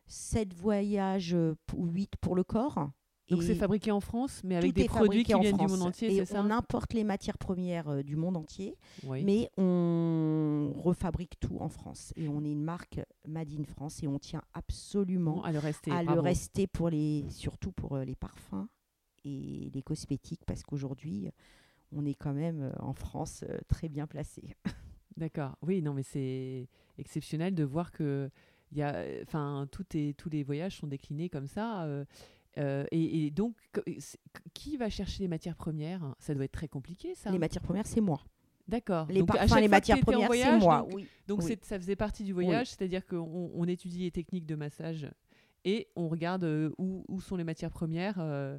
Speaker 2: 7 voyages, ou 8 pour le corps.
Speaker 1: Donc c'est fabriqué en France, mais avec des produits qui
Speaker 2: en
Speaker 1: viennent du monde entier,
Speaker 2: Et
Speaker 1: c'est ça
Speaker 2: on importe les matières premières euh, du monde entier,
Speaker 1: Oui.
Speaker 2: mais on refabrique tout en France. Et on est une marque Made in France et on tient absolument
Speaker 1: Bon, à le rester.
Speaker 2: à le rester pour les, surtout pour euh, les parfums et les cosmétiques, parce qu'aujourd'hui, on est quand même euh, en France très bien placé. *laughs*
Speaker 1: D'accord. Oui, non, mais c'est exceptionnel de voir que y a, enfin, tous les voyages sont déclinés comme ça. euh, euh, et, et donc, qui va chercher les matières premières? Ça doit être très compliqué, ça.
Speaker 2: Les matières premières, c'est moi.
Speaker 1: D'accord.
Speaker 2: Les
Speaker 1: Donc, à
Speaker 2: parfums,
Speaker 1: chaque
Speaker 2: les
Speaker 1: fois que
Speaker 2: matières premières, c'est moi.
Speaker 1: Donc,
Speaker 2: oui.
Speaker 1: donc
Speaker 2: Oui.
Speaker 1: c'est- ça faisait partie du voyage, c'est-à-dire qu'on on étudie les techniques de massage et on regarde euh, où, où sont les matières premières. euh,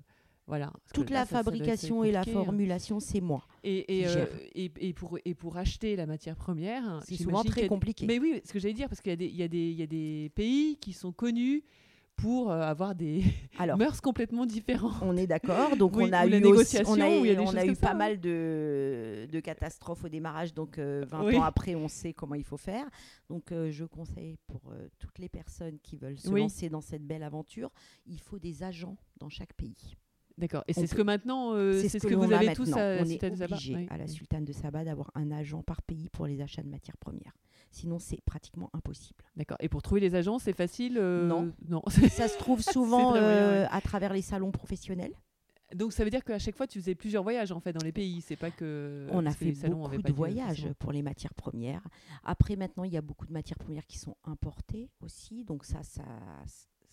Speaker 1: Voilà.
Speaker 2: Toute
Speaker 1: là,
Speaker 2: la
Speaker 1: ça- ça
Speaker 2: fabrication et la
Speaker 1: hein.
Speaker 2: formulation, c'est moi.
Speaker 1: Et, et,
Speaker 2: qui
Speaker 1: euh,
Speaker 2: gère.
Speaker 1: et, et pour, et pour acheter la matière première,
Speaker 2: C'est souvent très
Speaker 1: des-
Speaker 2: compliqué.
Speaker 1: Mais oui, ce que j'allais dire, parce qu'il y a des pays qui sont connus pour euh, avoir des *laughs*
Speaker 2: Alors,
Speaker 1: mœurs complètement différentes.
Speaker 2: on est d'accord. Donc,
Speaker 1: Oui,
Speaker 2: on a eu, aussi, on a,
Speaker 1: a
Speaker 2: eu
Speaker 1: ça,
Speaker 2: pas mal de, de catastrophes au démarrage. Donc, euh, 20
Speaker 1: Oui.
Speaker 2: ans après, on sait comment il faut faire. Donc, euh, je conseille pour euh, toutes les personnes qui veulent se
Speaker 1: Oui.
Speaker 2: lancer dans cette belle aventure, il faut des agents dans chaque pays.
Speaker 1: D'accord. Et c'est ce que maintenant, euh, c'est ce que, vous avez tous à
Speaker 2: On
Speaker 1: Sultane
Speaker 2: est obligé à la. Sultane de Saba d'avoir un agent par pays pour les achats de matières premières. Sinon, c'est pratiquement impossible.
Speaker 1: D'accord. Et pour trouver les agents, c'est facile euh,
Speaker 2: Non.
Speaker 1: Non. *laughs*
Speaker 2: Ça se trouve souvent
Speaker 1: moyen,
Speaker 2: euh,
Speaker 1: ouais.
Speaker 2: à travers les salons professionnels.
Speaker 1: Donc ça veut dire qu'à chaque fois, tu faisais plusieurs voyages en fait dans les pays. C'est pas que.
Speaker 2: On a fait
Speaker 1: salons
Speaker 2: beaucoup de voyages pour les matières premières. Après, maintenant, il y a beaucoup de matières premières qui sont importées aussi. Donc ça, ça,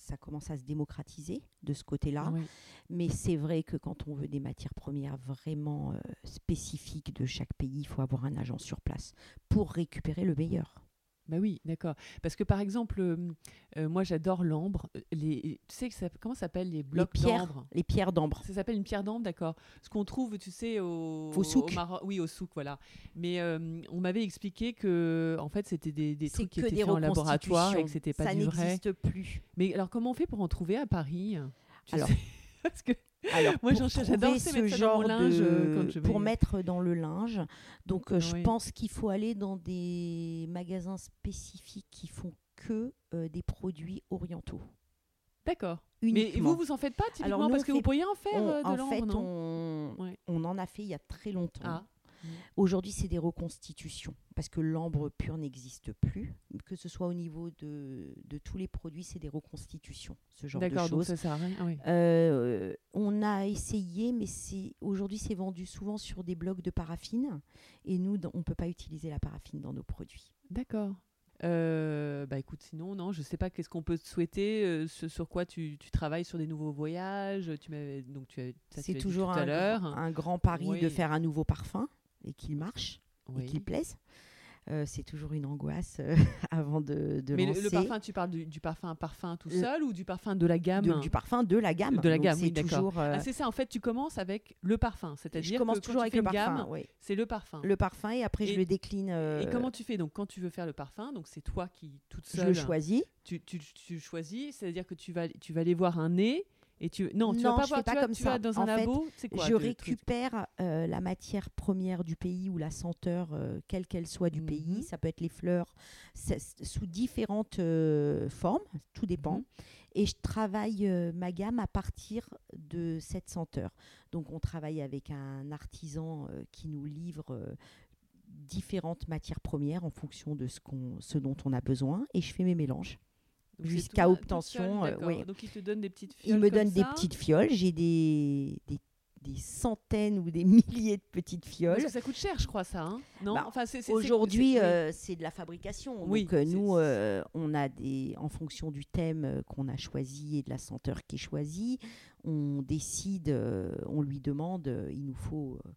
Speaker 2: ça commence à se démocratiser de ce côté-là.
Speaker 1: Oui.
Speaker 2: Mais c'est vrai que quand on veut des matières premières vraiment euh, spécifiques de chaque pays, il faut avoir un agent sur place pour récupérer le meilleur.
Speaker 1: Bah oui, d'accord. Parce que par exemple, euh, moi j'adore l'ambre. Les, tu sais ça, comment ça s'appelle les blocs
Speaker 2: pierres,
Speaker 1: d'ambre?
Speaker 2: les pierres d'ambre.
Speaker 1: Ça s'appelle une pierre d'ambre, d'accord. Ce qu'on trouve, tu sais, au,
Speaker 2: Au souk.
Speaker 1: Maroc. Oui, au souk, voilà. Mais euh, on m'avait expliqué que, en fait, c'était des, trucs qui étaient faits en laboratoire et que c'était pas
Speaker 2: Ça
Speaker 1: du vrai.
Speaker 2: n'existe plus.
Speaker 1: Mais alors, comment on fait pour en trouver à Paris? Tu
Speaker 2: Alors,
Speaker 1: sais *laughs* Parce que
Speaker 2: Alors,
Speaker 1: Moi,
Speaker 2: pour
Speaker 1: j'en cherche- j'adore
Speaker 2: ce genre
Speaker 1: linge,
Speaker 2: de...
Speaker 1: euh, quand je vais-
Speaker 2: Pour mettre dans le linge. Donc, euh, je
Speaker 1: Oui.
Speaker 2: pense qu'il faut aller dans des magasins spécifiques qui font que euh, des produits orientaux.
Speaker 1: D'accord. Mais vous, vous en faites pas typiquement
Speaker 2: Alors, nous,
Speaker 1: parce que vous pourriez en faire
Speaker 2: On-
Speaker 1: euh, de
Speaker 2: en fait,
Speaker 1: non?
Speaker 2: on...
Speaker 1: Ouais.
Speaker 2: on en a fait il y a très longtemps.
Speaker 1: Ah.
Speaker 2: Aujourd'hui, c'est des reconstitutions parce que l'ambre pur n'existe plus. Que ce soit au niveau de, de tous les produits, c'est des reconstitutions, ce genre de
Speaker 1: D'accord, donc
Speaker 2: choses.
Speaker 1: ça sert à rien. ah oui.
Speaker 2: Euh, on a essayé, mais aujourd'hui c'est vendu souvent sur des blocs de paraffine, et nous on peut pas utiliser la paraffine dans nos produits.
Speaker 1: D'accord. Euh, bah écoute, sinon, non, je sais pas qu'est-ce qu'on peut te souhaiter, euh, ce sur quoi tu, tu travailles sur des nouveaux voyages. Tu donc tu
Speaker 2: C'est
Speaker 1: dit
Speaker 2: toujours
Speaker 1: tout
Speaker 2: un, grand- un grand pari
Speaker 1: Oui.
Speaker 2: de faire un nouveau parfum et qu'il marche
Speaker 1: Oui.
Speaker 2: et qu'il plaise. Euh, c'est toujours une angoisse euh, *laughs* avant de, de
Speaker 1: Mais le,
Speaker 2: lancer
Speaker 1: le parfum, tu parles du, du parfum parfum tout
Speaker 2: Le-
Speaker 1: seul ou du parfum de la gamme?
Speaker 2: De- du parfum de la gamme.
Speaker 1: De la gamme,
Speaker 2: c'est
Speaker 1: oui, d'accord.
Speaker 2: toujours. euh,
Speaker 1: Ah, c'est ça, en fait, tu commences avec le parfum, c'est-à-dire
Speaker 2: je commence
Speaker 1: que
Speaker 2: toujours avec le parfum.
Speaker 1: gamme,
Speaker 2: oui.
Speaker 1: c'est le parfum.
Speaker 2: Le parfum et après
Speaker 1: Et-
Speaker 2: je le décline. euh,
Speaker 1: Et comment tu fais? Donc quand tu veux faire le parfum Donc c'est toi qui toute
Speaker 2: je
Speaker 1: seule.
Speaker 2: le choisis
Speaker 1: Tu, tu, tu choisis, c'est-à-dire que tu vas tu vas aller voir un nez et tu non tu
Speaker 2: Non,
Speaker 1: vas pas
Speaker 2: je
Speaker 1: voir
Speaker 2: fais pas
Speaker 1: vas,
Speaker 2: comme
Speaker 1: tu vas
Speaker 2: ça.
Speaker 1: dans
Speaker 2: En
Speaker 1: un
Speaker 2: fait,
Speaker 1: labo, c'est quoi
Speaker 2: je récupère euh, la matière première du pays ou la senteur, euh, quelle qu'elle soit du
Speaker 1: Mhm.
Speaker 2: pays. Ça peut être les fleurs, sous différentes euh, formes, tout dépend.
Speaker 1: Mhm.
Speaker 2: Et je travaille ma gamme à partir de cette senteur. Donc on travaille avec un artisan qui nous livre différentes matières premières en fonction de ce dont on a besoin et je fais mes mélanges. Jusqu'à
Speaker 1: toute
Speaker 2: obtention, euh.
Speaker 1: Donc il te donne des petites
Speaker 2: Il
Speaker 1: fioles
Speaker 2: me
Speaker 1: comme
Speaker 2: donne des petites fioles. J'ai des, des, des centaines ou des *laughs* milliers de petites fioles.
Speaker 1: Parce que ça coûte cher, je crois ça, hein Non,
Speaker 2: Bah,
Speaker 1: enfin
Speaker 2: Aujourd'hui,
Speaker 1: c'est-
Speaker 2: euh, c'est de la fabrication.
Speaker 1: Oui,
Speaker 2: Donc, euh, nous, euh, on a des, en fonction du thème euh, qu'on a choisi et de la senteur qui est choisie, on décide, euh, on lui demande, euh, il nous faut euh,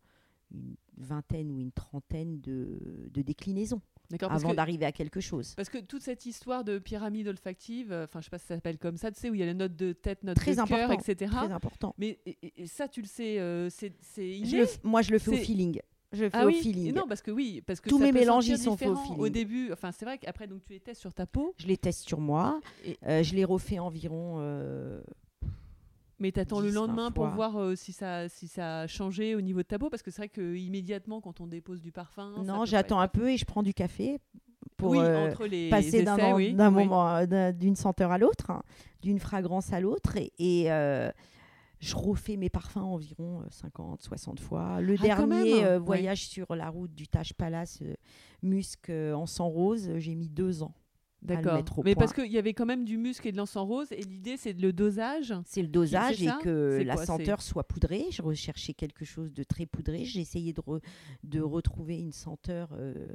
Speaker 2: une vingtaine ou une trentaine de, de déclinaisons avant d'arriver à quelque chose.
Speaker 1: Parce que toute cette histoire de pyramide olfactive, euh, enfin je sais pas si ça s'appelle comme ça, tu sais où il y a les notes de tête, notes
Speaker 2: Très
Speaker 1: de cœur, etc.
Speaker 2: Très important.
Speaker 1: Mais et, et- et ça tu le sais, euh, c'est
Speaker 2: moi, je le fais au feeling. Je fais
Speaker 1: Ah
Speaker 2: au
Speaker 1: oui,
Speaker 2: feeling.
Speaker 1: et non parce que oui, parce que
Speaker 2: Tous mes mélanges, ils sont faits au feeling.
Speaker 1: Au début, enfin c'est vrai qu'après donc tu les testes sur ta peau,
Speaker 2: Je les teste sur moi.
Speaker 1: Et-
Speaker 2: Euh, je les refais environ euh,
Speaker 1: mais t'attends le
Speaker 2: 10, 20
Speaker 1: lendemain pour voir euh, si ça si ça a changé au niveau de ta peau parce que c'est vrai que immédiatement quand on dépose du parfum,
Speaker 2: Non, j'attends un peu et je prends du café pour
Speaker 1: oui,
Speaker 2: euh,
Speaker 1: les
Speaker 2: passer d'un
Speaker 1: oui, oui.
Speaker 2: moment, euh, d'un- d'une senteur à l'autre, hein, d'une fragrance à l'autre. Et, et, euh, je refais mes parfums environ euh, 50, 60 fois. Le
Speaker 1: Ah,
Speaker 2: dernier
Speaker 1: Ouais.
Speaker 2: voyage sur la route du Taj Palace Musc en sang rose, j'ai mis deux ans.
Speaker 1: D'accord. Mais
Speaker 2: point.
Speaker 1: parce qu'il y avait quand même du musc et de l'encens rose et l'idée c'est le dosage.
Speaker 2: C'est le dosage et que la
Speaker 1: quoi,
Speaker 2: senteur soit poudrée. Je recherchais quelque chose de très poudré. J'ai essayé de, re- de retrouver une senteur euh,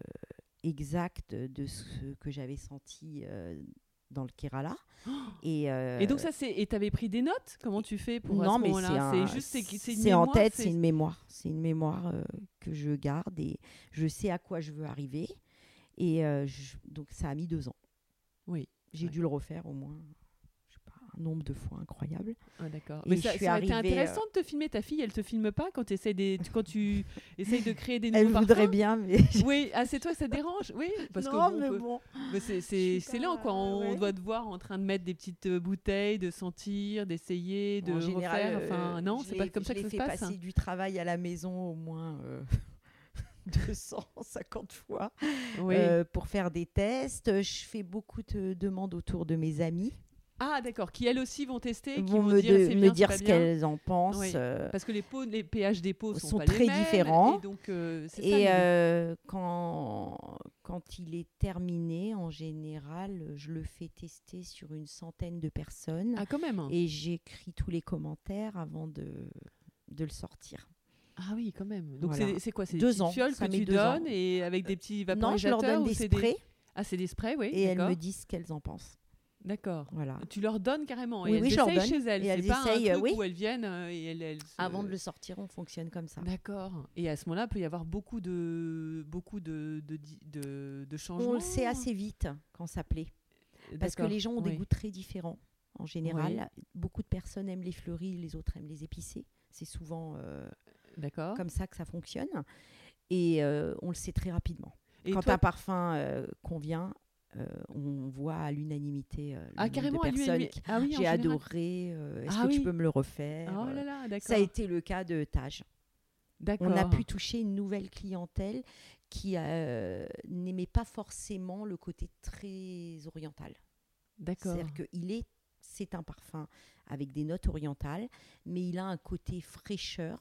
Speaker 2: exacte de ce que j'avais senti euh, dans le Kerala. *gasps* Et, euh,
Speaker 1: Et donc ça c'est et t'avais pris des notes? Comment tu fais pour à
Speaker 2: non,
Speaker 1: ce
Speaker 2: mais c'est un-
Speaker 1: juste c'est
Speaker 2: en tête,
Speaker 1: c'est-
Speaker 2: une mémoire. C'est une mémoire que je garde et je sais à quoi je veux arriver. Et je- donc ça a mis deux ans.
Speaker 1: Oui.
Speaker 2: J'ai
Speaker 1: Ouais.
Speaker 2: dû le refaire au moins, je sais pas, nombre de fois incroyable.
Speaker 1: Ah, d'accord. Mais ça, ça
Speaker 2: arrivée,
Speaker 1: intéressant de te filmer. Ta fille, elle te filme pas quand, essaies des, tu- quand tu essayes de créer des nouveaux
Speaker 2: Elle voudrait
Speaker 1: parfums
Speaker 2: bien, mais. *laughs*
Speaker 1: Oui, ah, c'est toi, ça dérange? Oui, parce que
Speaker 2: non,
Speaker 1: bon, on
Speaker 2: mais
Speaker 1: peut-
Speaker 2: bon.
Speaker 1: mais c'est lent, quoi. On,
Speaker 2: ouais.
Speaker 1: doit te voir en train de mettre des petites euh, bouteilles, de sentir, d'essayer, de
Speaker 2: en général,
Speaker 1: refaire. Enfin,
Speaker 2: euh,
Speaker 1: non,
Speaker 2: je
Speaker 1: c'est pas comme ça que ça se
Speaker 2: fait
Speaker 1: passe. hein.
Speaker 2: passer du travail à la maison au moins euh, 250 fois
Speaker 1: Oui.
Speaker 2: euh, pour faire des tests. Je fais beaucoup de demandes autour de mes amis.
Speaker 1: Ah, d'accord. Qui elles aussi vont tester, qui
Speaker 2: vont
Speaker 1: vont
Speaker 2: me,
Speaker 1: dire
Speaker 2: de- me ce qu'elles en pensent.
Speaker 1: Oui.
Speaker 2: euh,
Speaker 1: Parce que les, pH des pots sont,
Speaker 2: Sont
Speaker 1: pas
Speaker 2: très
Speaker 1: les mêmes,
Speaker 2: différents.
Speaker 1: Et donc, euh, ça.
Speaker 2: Quand, quand il est terminé, en général, je le fais tester sur une centaine de personnes.
Speaker 1: Ah, quand même.
Speaker 2: Et j'écris tous les commentaires avant de, de le sortir.
Speaker 1: Ah oui, quand même. Donc
Speaker 2: Voilà.
Speaker 1: c'est quoi C'est des
Speaker 2: Deux
Speaker 1: petites
Speaker 2: ans,
Speaker 1: fioles
Speaker 2: ça
Speaker 1: que tu
Speaker 2: ans.
Speaker 1: donnes et avec des petits
Speaker 2: non, je leur
Speaker 1: vaporisateurs
Speaker 2: donne des sprays
Speaker 1: Ah, c'est des sprays, oui.
Speaker 2: et elles me disent ce qu'elles en pensent.
Speaker 1: D'accord.
Speaker 2: Voilà.
Speaker 1: Tu leur donnes carrément et
Speaker 2: Oui,
Speaker 1: elles
Speaker 2: oui,
Speaker 1: essayent
Speaker 2: donne.
Speaker 1: chez elles.
Speaker 2: Et elles
Speaker 1: pas
Speaker 2: essayent,
Speaker 1: un truc
Speaker 2: oui.
Speaker 1: où elles viennent euh, et elles, elles se-
Speaker 2: Avant de le sortir, on fonctionne comme ça.
Speaker 1: D'accord. Et à ce moment-là, il peut y avoir beaucoup de beaucoup de de, di- de, de changements.
Speaker 2: On le sait assez vite quand ça plaît. Parce que les gens ont des goûts très différents. En général, beaucoup de personnes aiment les fleuris, les autres aiment les épicés. C'est souvent euh,
Speaker 1: D'accord.
Speaker 2: comme ça que ça fonctionne. Et euh, on le sait très rapidement.
Speaker 1: Et
Speaker 2: Quand
Speaker 1: toi,
Speaker 2: un parfum euh, convient, euh, on voit à l'unanimité euh,
Speaker 1: ah carrément
Speaker 2: de personnes qui-
Speaker 1: Ah oui,
Speaker 2: J'ai adoré. euh, Est-ce
Speaker 1: Ah
Speaker 2: que
Speaker 1: oui.
Speaker 2: tu peux me le refaire
Speaker 1: Oh là là.
Speaker 2: Ça a été le cas de.
Speaker 1: D'accord.
Speaker 2: On a pu toucher une nouvelle clientèle qui n'aimait pas forcément le côté très oriental.
Speaker 1: D'accord.
Speaker 2: C'est-à-dire qu'il est, c'est un parfum avec des notes orientales, mais il a un côté fraîcheur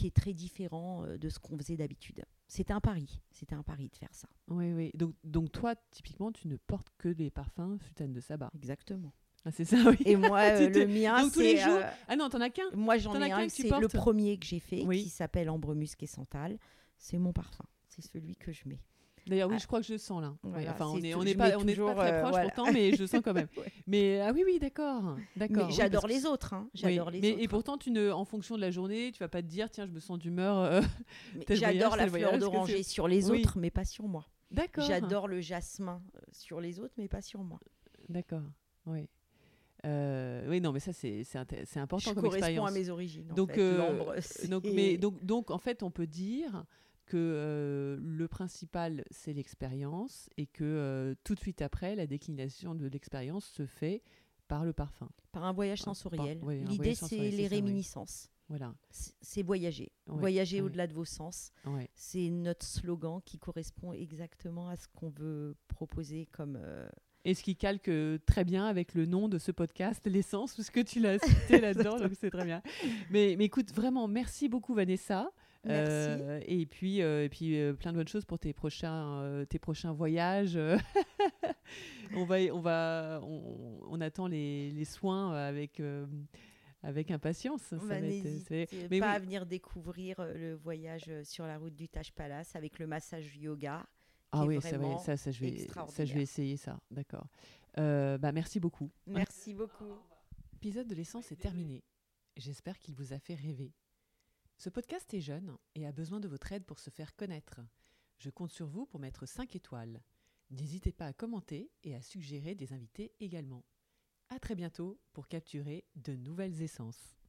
Speaker 2: qui est très différent euh, de ce qu'on faisait d'habitude. C'était un pari, c'était un pari de faire ça.
Speaker 1: Oui, oui. Donc, donc toi, typiquement, tu ne portes que des parfums Sultane de Sabah.
Speaker 2: Exactement.
Speaker 1: Ah, c'est ça, oui.
Speaker 2: Et moi, *laughs*
Speaker 1: Tu
Speaker 2: euh, le mien,
Speaker 1: tous les jours,
Speaker 2: euh,
Speaker 1: Ah non, t'en as qu'un
Speaker 2: moi j'en ai un, c'est le premier que j'ai fait,
Speaker 1: Oui.
Speaker 2: qui s'appelle Ambre Musc et Santal. C'est mon parfum, c'est celui que je mets.
Speaker 1: D'ailleurs, oui,
Speaker 2: Ah.
Speaker 1: je crois que je le sens là. Oui, enfin, on n'est on
Speaker 2: je mets
Speaker 1: pas, on très
Speaker 2: euh,
Speaker 1: proche
Speaker 2: voilà.
Speaker 1: pourtant, mais je le sens quand même. *laughs*
Speaker 2: Ouais.
Speaker 1: Mais ah oui, oui, d'accord, d'accord. Oui,
Speaker 2: j'adore les autres, hein,
Speaker 1: oui,
Speaker 2: j'adore les
Speaker 1: mais,
Speaker 2: autres.
Speaker 1: Et pourtant, tu ne, en fonction de la journée, tu vas pas te dire, tiens, je me sens d'humeur. euh, *laughs*
Speaker 2: J'adore la fleur d'oranger sur les autres, mais pas sur moi.
Speaker 1: D'accord.
Speaker 2: J'adore le jasmin euh, sur les autres, mais pas sur moi.
Speaker 1: D'accord. Oui. Euh, oui, non, mais ça, c'est important
Speaker 2: je
Speaker 1: comme
Speaker 2: correspond
Speaker 1: expérience.
Speaker 2: à mes origines. en
Speaker 1: Donc,
Speaker 2: fait.
Speaker 1: euh,
Speaker 2: L'ambre,
Speaker 1: donc,
Speaker 2: c'est-
Speaker 1: mais, donc, donc, en fait, on peut dire que euh, le principal, c'est l'expérience et que euh, tout de suite après, la déclination de l'expérience se fait par le parfum.
Speaker 2: par un voyage sensoriel. L'idée, c'est les
Speaker 1: oui.
Speaker 2: réminiscences.
Speaker 1: Voilà.
Speaker 2: C'est voyager.
Speaker 1: Ouais,
Speaker 2: Voyager
Speaker 1: ouais.
Speaker 2: au-delà de vos sens.
Speaker 1: Ouais.
Speaker 2: C'est notre slogan qui correspond exactement à ce qu'on veut proposer comme. euh,
Speaker 1: Et ce qui calque très bien avec le nom de ce podcast, *laughs* l'essence, puisque tu l'as cité là-dedans, *laughs* donc c'est très bien. Mais, mais écoute, vraiment, merci beaucoup Vanessa.
Speaker 2: Merci.
Speaker 1: Euh, et puis, euh, et puis euh, plein de bonnes choses pour tes prochains, euh, tes prochains voyages. *laughs* on, va, on, va, on, on attend les, les soins avec, euh, avec impatience. Ça
Speaker 2: bah,
Speaker 1: va être- mais
Speaker 2: pas
Speaker 1: oui.
Speaker 2: à venir découvrir le voyage sur la route du Taj Palace avec le massage yoga.
Speaker 1: Ah oui, ça, va- ça, ça, je vais, ça, je vais essayer ça. D'accord. Euh, bah, merci beaucoup.
Speaker 2: Merci beaucoup.
Speaker 1: L'épisode de l'essence est terminé. J'espère qu'il vous a fait rêver. Ce podcast est jeune et a besoin de votre aide pour se faire connaître. Je compte sur vous pour mettre 5 étoiles. N'hésitez pas à commenter et à suggérer des invités également. À très bientôt pour capturer de nouvelles essences.